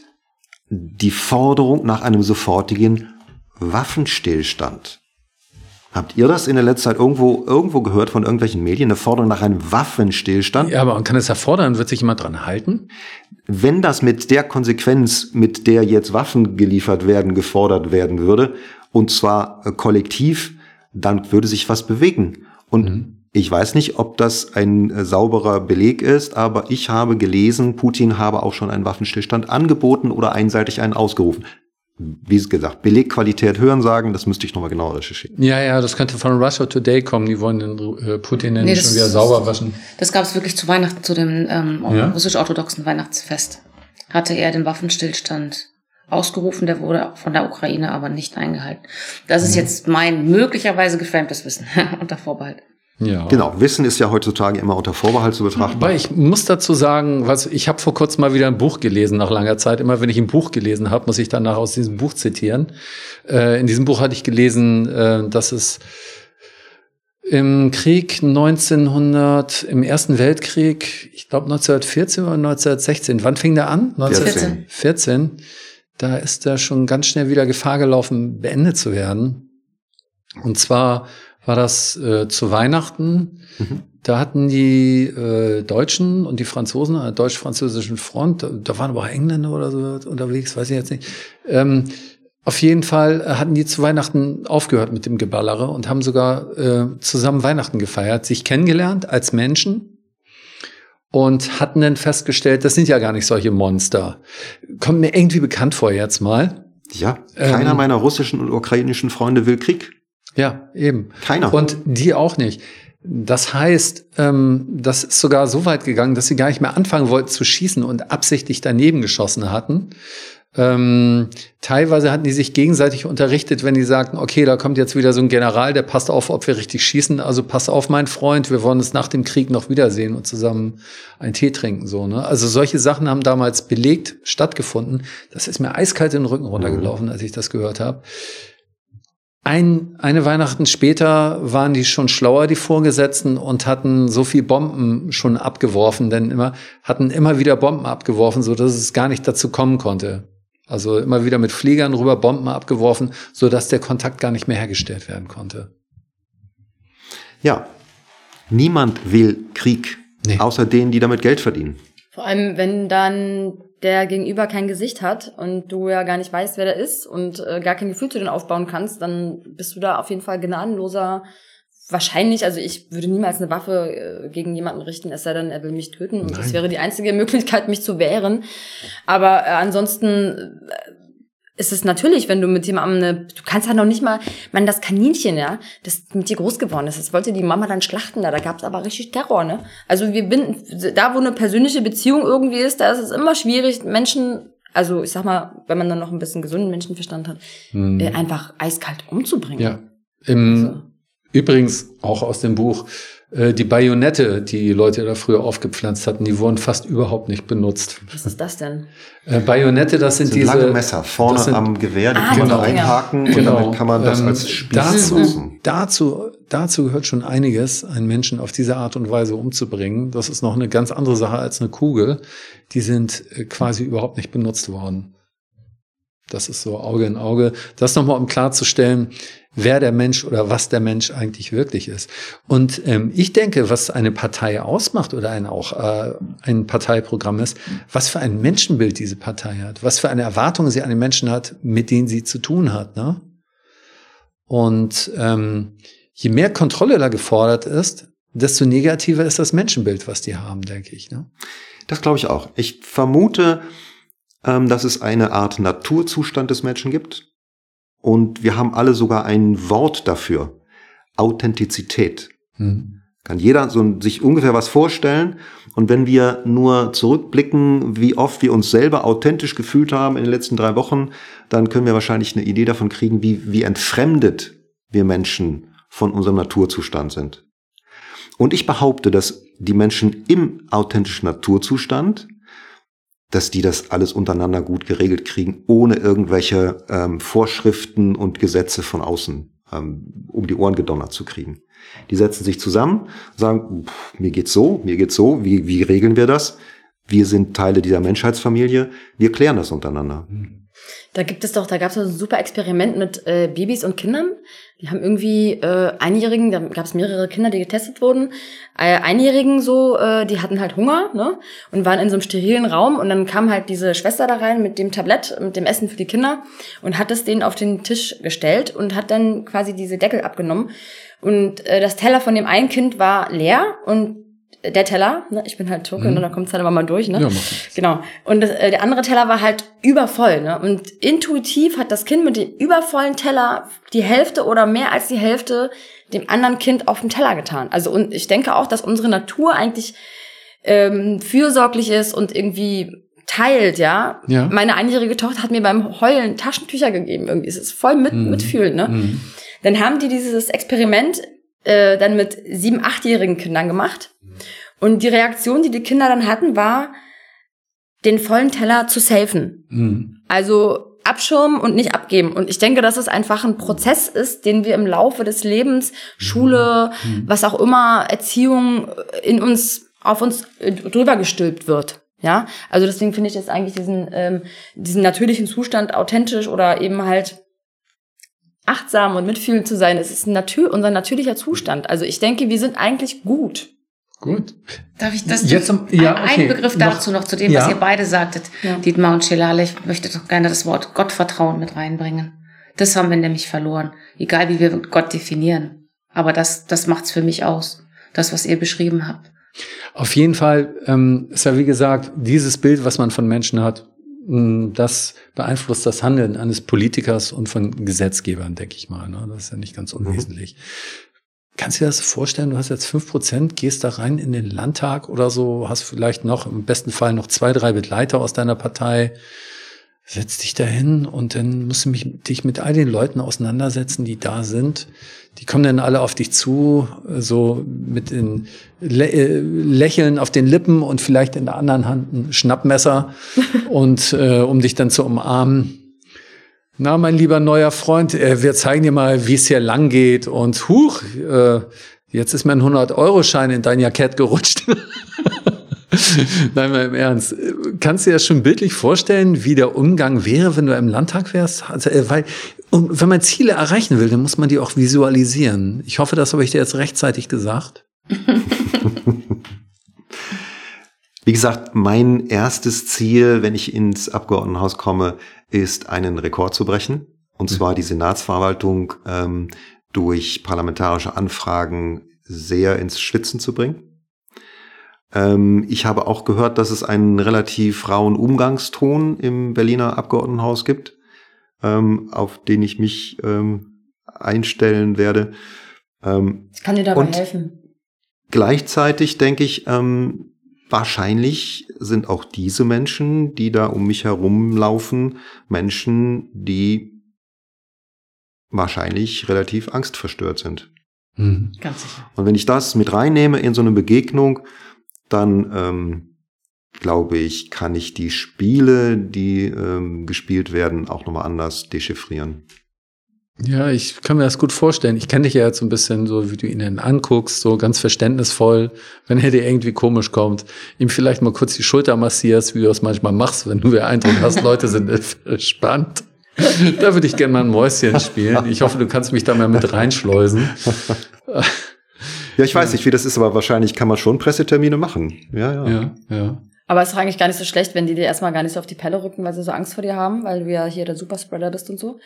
die Forderung nach einem sofortigen Waffenstillstand. Habt ihr das in der letzten Zeit irgendwo, irgendwo gehört von irgendwelchen Medien, eine Forderung nach einem Waffenstillstand? Ja, aber man kann es ja fordern, wird sich jemand dran halten? Wenn das mit der Konsequenz, mit der jetzt Waffen geliefert werden, gefordert werden würde, und zwar äh, kollektiv, dann würde sich was bewegen. Und ich weiß nicht, ob das ein äh, sauberer Beleg ist, aber ich habe gelesen, Putin habe auch schon einen Waffenstillstand angeboten oder einseitig einen ausgerufen. Wie gesagt, Belegqualität hören sagen, das müsste ich nochmal genauer recherchieren. Ja, ja, das könnte von Russia Today kommen. Die wollen den äh, Putin Nee, schon wieder sauber waschen. Das gab es wirklich zu Weihnachten, zu dem ähm, Ja? russisch-orthodoxen Weihnachtsfest. Hatte er den Waffenstillstand ausgerufen, der wurde von der Ukraine aber nicht eingehalten. Das Mhm. ist jetzt mein möglicherweise geframedes Wissen unter Vorbehalt. Ja. Genau, Wissen ist ja heutzutage immer unter Vorbehalt zu betrachten. Aber ich muss dazu sagen, was ich habe vor kurzem mal wieder ein Buch gelesen nach langer Zeit. Immer wenn ich ein Buch gelesen habe, muss ich danach aus diesem Buch zitieren. Äh, in diesem Buch hatte ich gelesen, äh, dass es im Krieg 1900, im Ersten Weltkrieg, ich glaube 1914 oder 1916, wann fing der an? 14. 14. Da ist er schon ganz schnell wieder Gefahr gelaufen, beendet zu werden. Und zwar war das äh, zu Weihnachten. Da hatten die äh, Deutschen und die Franzosen an der deutsch-französischen Front, da, da waren aber auch Engländer oder so unterwegs, weiß ich jetzt nicht. Ähm, auf jeden Fall äh, hatten die zu Weihnachten aufgehört mit dem Geballere und haben sogar äh, zusammen Weihnachten gefeiert, sich kennengelernt als Menschen und hatten dann festgestellt, das sind ja gar nicht solche Monster. Kommt mir irgendwie bekannt vor jetzt mal. Ja, keiner Ähm, meiner russischen und ukrainischen Freunde will Krieg. Ja, eben. Keiner. Und die auch nicht. Das heißt, ähm, das ist sogar so weit gegangen, dass sie gar nicht mehr anfangen wollten zu schießen und absichtlich daneben geschossen hatten. Ähm, teilweise hatten die sich gegenseitig unterrichtet, wenn die sagten, okay, da kommt jetzt wieder so ein General, der passt auf, ob wir richtig schießen. Also pass auf, mein Freund, wir wollen uns nach dem Krieg noch wiedersehen und zusammen einen Tee trinken. So, ne? Also solche Sachen haben damals belegt stattgefunden. Das ist mir eiskalt in den Rücken runtergelaufen, als ich das gehört habe. Ein, eine Weihnachten später waren die schon schlauer, die Vorgesetzten, und hatten so viel Bomben schon abgeworfen, denn immer, hatten immer wieder Bomben abgeworfen, so dass es gar nicht dazu kommen konnte. Also immer wieder mit Fliegern rüber Bomben abgeworfen, so dass der Kontakt gar nicht mehr hergestellt werden konnte. Ja, niemand will Krieg, Nee. außer denen, die damit Geld verdienen. Vor allem, wenn dann der Gegenüber kein Gesicht hat und du ja gar nicht weißt, wer der ist und äh, gar kein Gefühl zu denen aufbauen kannst, dann bist du da auf jeden Fall gnadenloser. Wahrscheinlich, also ich würde niemals eine Waffe äh, gegen jemanden richten, es sei denn, er will mich töten. Und das Nein. wäre die einzige Möglichkeit, mich zu wehren. Aber äh, ansonsten äh, ist es natürlich, wenn du mit jemandem eine, du kannst ja noch nicht mal, man, das Kaninchen, ja, das mit dir groß geworden ist, das wollte die Mama dann schlachten, da, da gab's aber richtig Terror, ne? Also wir binden, da wo eine persönliche Beziehung irgendwie ist, da ist es immer schwierig, Menschen also ich sag mal, wenn man dann noch ein bisschen gesunden Menschenverstand hat, Hm. äh, einfach eiskalt umzubringen. Ja. Im, Also, Übrigens auch aus dem Buch, die Bajonette, die Leute da früher aufgepflanzt hatten, die wurden fast überhaupt nicht benutzt. was ist das denn? Äh, Bajonette, das sind, Das sind diese lange Messer vorne sind- am Gewehr, die Ah, kann man genau. einhaken und Genau. damit kann man das Ähm, als Spieß dazu, nutzen. dazu, dazu gehört schon einiges, einen Menschen auf diese Art und Weise umzubringen. Das ist noch eine ganz andere Sache als eine Kugel. Die sind äh, quasi überhaupt nicht benutzt worden. Das ist so Auge in Auge. Das nochmal, um klarzustellen, wer der Mensch oder was der Mensch eigentlich wirklich ist. Und ähm, ich denke, was eine Partei ausmacht oder ein auch äh, ein Parteiprogramm ist, was für ein Menschenbild diese Partei hat, was für eine Erwartung sie an den Menschen hat, mit denen sie zu tun hat. Ne? Und ähm, je mehr Kontrolle da gefordert ist, desto negativer ist das Menschenbild, was die haben, denke ich. Ne? Das glaube ich auch. Ich vermute, ähm, dass es eine Art Naturzustand des Menschen gibt. Und wir haben alle sogar ein Wort dafür. Authentizität. Hm. Kann jeder so sich ungefähr was vorstellen. Und wenn wir nur zurückblicken, wie oft wir uns selber authentisch gefühlt haben in den letzten drei Wochen, dann können wir wahrscheinlich eine Idee davon kriegen, wie, wie entfremdet wir Menschen von unserem Naturzustand sind. Und ich behaupte, dass die Menschen im authentischen Naturzustand, dass die das alles untereinander gut geregelt kriegen, ohne irgendwelche ähm, Vorschriften und Gesetze von außen ähm, um die Ohren gedonnert zu kriegen. Die setzen sich zusammen, sagen, pff, mir geht's so, mir geht's so, wie, wie regeln wir das? Wir sind Teile dieser Menschheitsfamilie, wir klären das untereinander. Da gibt es doch, da gab es ein super Experiment mit äh, Babys und Kindern. Die haben irgendwie äh, Einjährigen, da gab es mehrere Kinder, die getestet wurden. Äh, Einjährigen so, äh, die hatten halt Hunger, ne? Und waren in so einem sterilen Raum und dann kam halt diese Schwester da rein mit dem Tablett, mit dem Essen für die Kinder und hat es denen auf den Tisch gestellt und hat dann quasi diese Deckel abgenommen. Und äh, das Teller von dem einen Kind war leer und der Teller, ne, ich bin halt Türke, Mhm. ne, da kommt es halt immer mal durch, ne? Ja. Genau. Und das, äh, der andere Teller war halt übervoll. Ne? Und intuitiv hat das Kind mit dem übervollen Teller die Hälfte oder mehr als die Hälfte dem anderen Kind auf den Teller getan. Also und ich denke auch, dass unsere Natur eigentlich ähm, fürsorglich ist und irgendwie teilt, ja. Ja. Meine einjährige Tochter hat mir beim Heulen Taschentücher gegeben. Irgendwie es ist voll mit Mhm. mitfühlen. Ne? Mhm. Dann haben die dieses Experiment äh, dann mit sieben, achtjährigen Kindern gemacht. Und die Reaktion, die die Kinder dann hatten, war, den vollen Teller zu safen. Mhm. Also abschirmen und nicht abgeben. Und ich denke, dass es einfach ein Prozess ist, den wir im Laufe des Lebens, Schule, was auch immer, Erziehung äh, in uns, auf uns äh, drüber gestülpt wird. Ja, also deswegen finde ich jetzt eigentlich diesen, ähm, diesen natürlichen Zustand authentisch oder eben halt achtsam und mitfühlend zu sein. Es ist natür unser natürlicher Zustand. Also ich denke, wir sind eigentlich gut. Gut. Darf ich das? Jetzt um- ja, ein, okay. ein Begriff Noch- dazu noch zu dem, Ja. was ihr beide sagtet, Ja. Dietmar und Schelale. Ich möchte doch gerne das Wort Gottvertrauen mit reinbringen. Das haben wir nämlich verloren. Egal wie wir Gott definieren. Aber das, das macht's für mich aus. Das, was ihr beschrieben habt. Auf jeden Fall ähm, ist ja wie gesagt, dieses Bild, was man von Menschen hat, das beeinflusst das Handeln eines Politikers und von Gesetzgebern, denke ich mal. Ne? Das ist ja nicht ganz unwesentlich. Kannst du dir das vorstellen? Du hast jetzt fünf Prozent, gehst da rein in den Landtag oder so, hast vielleicht noch im besten Fall noch zwei, drei Begleiter aus deiner Partei, setzt dich dahin und dann musst du mich, dich mit all den Leuten auseinandersetzen, die da sind. Die kommen dann alle auf dich zu, äh, so mit den Lä äh, Lächeln auf den Lippen und vielleicht in der anderen Hand ein Schnappmesser und äh, um dich dann zu umarmen. Na, mein lieber neuer Freund, äh, wir zeigen dir mal, wie es hier lang geht und huch, äh, jetzt ist mir ein 100-Euro-Schein in dein Jackett gerutscht. Nein, mal im Ernst. Kannst du dir das schon bildlich vorstellen, wie der Umgang wäre, wenn du im Landtag wärst? Also, äh, weil, wenn man Ziele erreichen will, dann muss man die auch visualisieren. Ich hoffe, das habe ich dir jetzt rechtzeitig gesagt. Wie gesagt, mein erstes Ziel, wenn ich ins Abgeordnetenhaus komme, ist einen Rekord zu brechen. Und zwar die Senatsverwaltung ähm, durch parlamentarische Anfragen sehr ins Schwitzen zu bringen. Ähm, ich habe auch gehört, dass es einen relativ rauen Umgangston im Berliner Abgeordnetenhaus gibt, ähm, auf den ich mich ähm, einstellen werde. Ähm, Ich kann dir dabei Und- helfen. Gleichzeitig denke ich, ähm, wahrscheinlich sind auch diese Menschen, die da um mich herumlaufen, Menschen, die wahrscheinlich relativ angstverstört sind. Hm. Ganz sicher. Und wenn ich das mit reinnehme in so eine Begegnung, dann ähm, glaube ich, kann ich die Spiele, die ähm, gespielt werden, auch nochmal anders dechiffrieren. Ja, ich kann mir das gut vorstellen. Ich kenne dich ja jetzt so ein bisschen so, wie du ihn dann anguckst, so ganz verständnisvoll, wenn er dir irgendwie komisch kommt, ihm vielleicht mal kurz die Schulter massierst, wie du das manchmal machst, wenn du den Eindruck hast, Leute sind verspannt. Da würde ich gerne mal ein Mäuschen spielen. Ich hoffe, du kannst mich da mal mit reinschleusen. Ja, ich weiß nicht, wie das ist, aber wahrscheinlich kann man schon Pressetermine machen. Ja, ja. Ja, ja. Aber es ist doch eigentlich gar nicht so schlecht, wenn die dir erstmal gar nicht so auf die Pelle rücken, weil sie so Angst vor dir haben, weil du ja hier der Superspreader bist und so.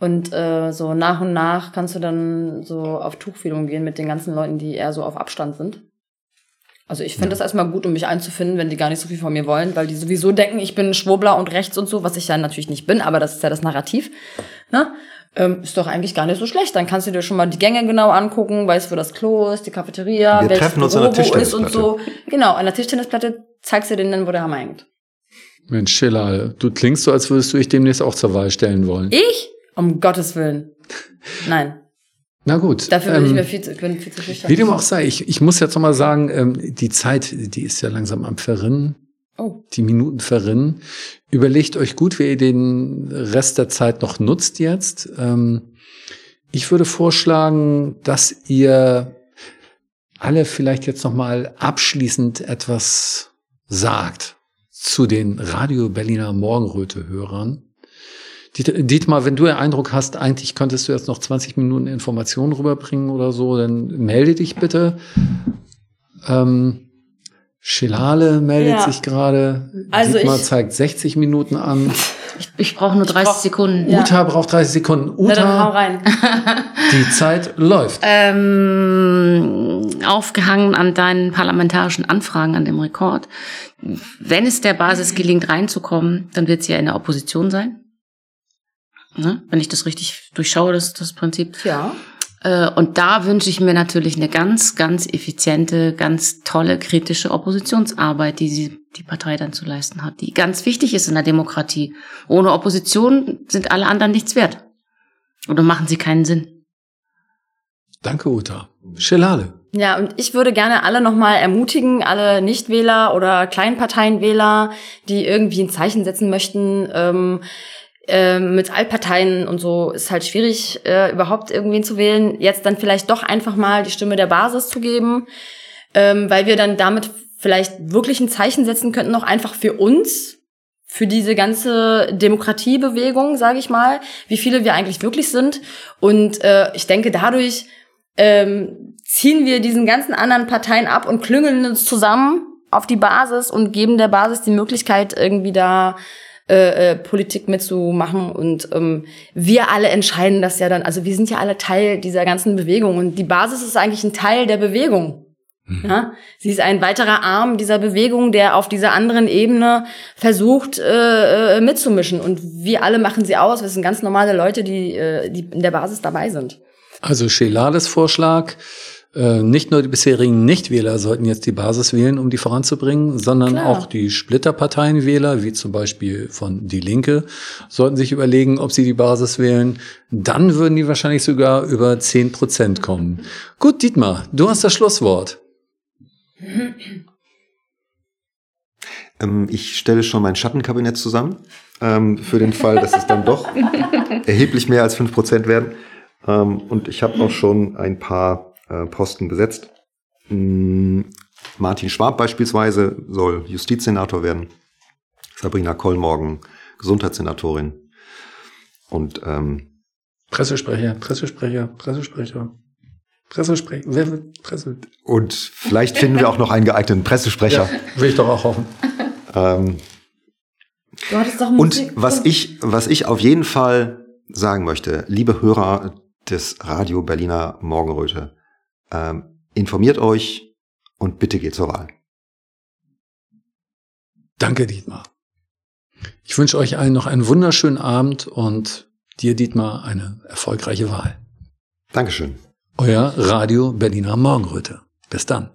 Und äh, so nach und nach kannst du dann so auf Tuchfühlung gehen mit den ganzen Leuten, die eher so auf Abstand sind. Also ich finde das erstmal gut, um mich einzufinden, wenn die gar nicht so viel von mir wollen, weil die sowieso denken, ich bin Schwurbler und rechts und so, was ich ja natürlich nicht bin, aber das ist ja das Narrativ. Ne? Ähm, ist doch eigentlich gar nicht so schlecht. Dann kannst du dir schon mal die Gänge genau angucken, weißt, wo das Klo ist, die Cafeteria, Wir welches treffen uns Büro an der ist und so. Tischtennisplatte. Genau, an der Tischtennisplatte zeigst du denen dann, wo der Hammer hängt. Mensch, Schillal, du klingst so, als würdest du dich demnächst auch zur Wahl stellen wollen. Ich? Um Gottes Willen. Nein. Na gut. Dafür bin ich ähm, mir viel zu, ich bin viel zu schüchtern. Wie dem auch sei, ich, ich muss jetzt noch mal sagen, ähm, die Zeit, die ist ja langsam am Verrinnen. Oh. Die Minuten verrinnen. Überlegt euch gut, wie ihr den Rest der Zeit noch nutzt jetzt. Ähm, ich würde vorschlagen, dass ihr alle vielleicht jetzt noch mal abschließend etwas sagt zu den Radio Berliner Morgenröte-Hörern. Diet- Dietmar, wenn du den Eindruck hast, eigentlich könntest du jetzt noch 20 Minuten Informationen rüberbringen oder so, dann melde dich bitte. Ähm, Schilale meldet Ja. sich gerade. Also Dietmar ich- zeigt 60 Minuten an. Ich, ich brauche nur 30 brauch- Sekunden. Ja. Uta braucht 30 Sekunden. Na, dann hau Uta, rein. die Zeit läuft. Ähm, aufgehangen an deinen parlamentarischen Anfragen an dem Rekord. Wenn es der Basis gelingt, reinzukommen, dann wird sie ja in der Opposition sein. Ne? Wenn ich das richtig durchschaue, das, das Prinzip. Ja. Äh, Und da wünsche ich mir natürlich eine ganz, ganz effiziente, ganz tolle kritische Oppositionsarbeit, die sie, die Partei dann zu leisten hat, die ganz wichtig ist in der Demokratie. Ohne Opposition sind alle anderen nichts wert. Oder machen sie keinen Sinn. Danke, Uta. Schilale. Ja, und ich würde gerne alle nochmal ermutigen, alle Nichtwähler oder Kleinparteienwähler, die irgendwie ein Zeichen setzen möchten, ähm, ähm, mit Altparteien und so ist halt schwierig, äh, überhaupt irgendwen zu wählen, jetzt dann vielleicht doch einfach mal die Stimme der Basis zu geben, ähm, weil wir dann damit vielleicht wirklich ein Zeichen setzen könnten, noch einfach für uns, für diese ganze Demokratiebewegung, sage ich mal, wie viele wir eigentlich wirklich sind. Und äh, ich denke, dadurch ähm, ziehen wir diesen ganzen anderen Parteien ab und klüngeln uns zusammen auf die Basis und geben der Basis die Möglichkeit, irgendwie da äh, äh, Politik mitzumachen. Und ähm, wir alle entscheiden das ja dann. Also wir sind ja alle Teil dieser ganzen Bewegung. Und die Basis ist eigentlich ein Teil der Bewegung. Ja, sie ist ein weiterer Arm dieser Bewegung, der auf dieser anderen Ebene versucht äh, äh, mitzumischen. Und wir alle machen sie aus. Wir sind ganz normale Leute, die, äh, die in der Basis dabei sind. Also Schilales Vorschlag, nicht nur die bisherigen Nichtwähler sollten jetzt die Basis wählen, um die voranzubringen, sondern Klar. auch die Splitterparteienwähler, wie zum Beispiel von Die Linke, sollten sich überlegen, ob sie die Basis wählen. Dann würden die wahrscheinlich sogar über 10 Prozent kommen. Gut, Dietmar, du hast das Schlusswort. Ähm, ich stelle schon mein Schattenkabinett zusammen, ähm, für den Fall, dass es dann doch erheblich mehr als 5% werden. Ähm, und ich habe auch schon ein paar äh, Posten besetzt. Mm, Martin Schwab beispielsweise soll Justizsenator werden. Sabrina Kollmorgen Gesundheitssenatorin. Und ähm, Pressesprecher, Pressesprecher, Pressesprecher, Pressesprecher, wer Presse? und vielleicht finden wir auch noch einen geeigneten Pressesprecher. will ich doch auch hoffen. Ähm, Du hattest doch Und was ich, was ich auf jeden Fall sagen möchte, liebe Hörer des Radio Berliner Morgenröte, ähm, informiert euch und bitte geht zur Wahl. Danke, Dietmar. Ich wünsche euch allen noch einen wunderschönen Abend und dir, Dietmar, eine erfolgreiche Wahl. Dankeschön. Euer Radio Berliner Morgenröte. Bis dann.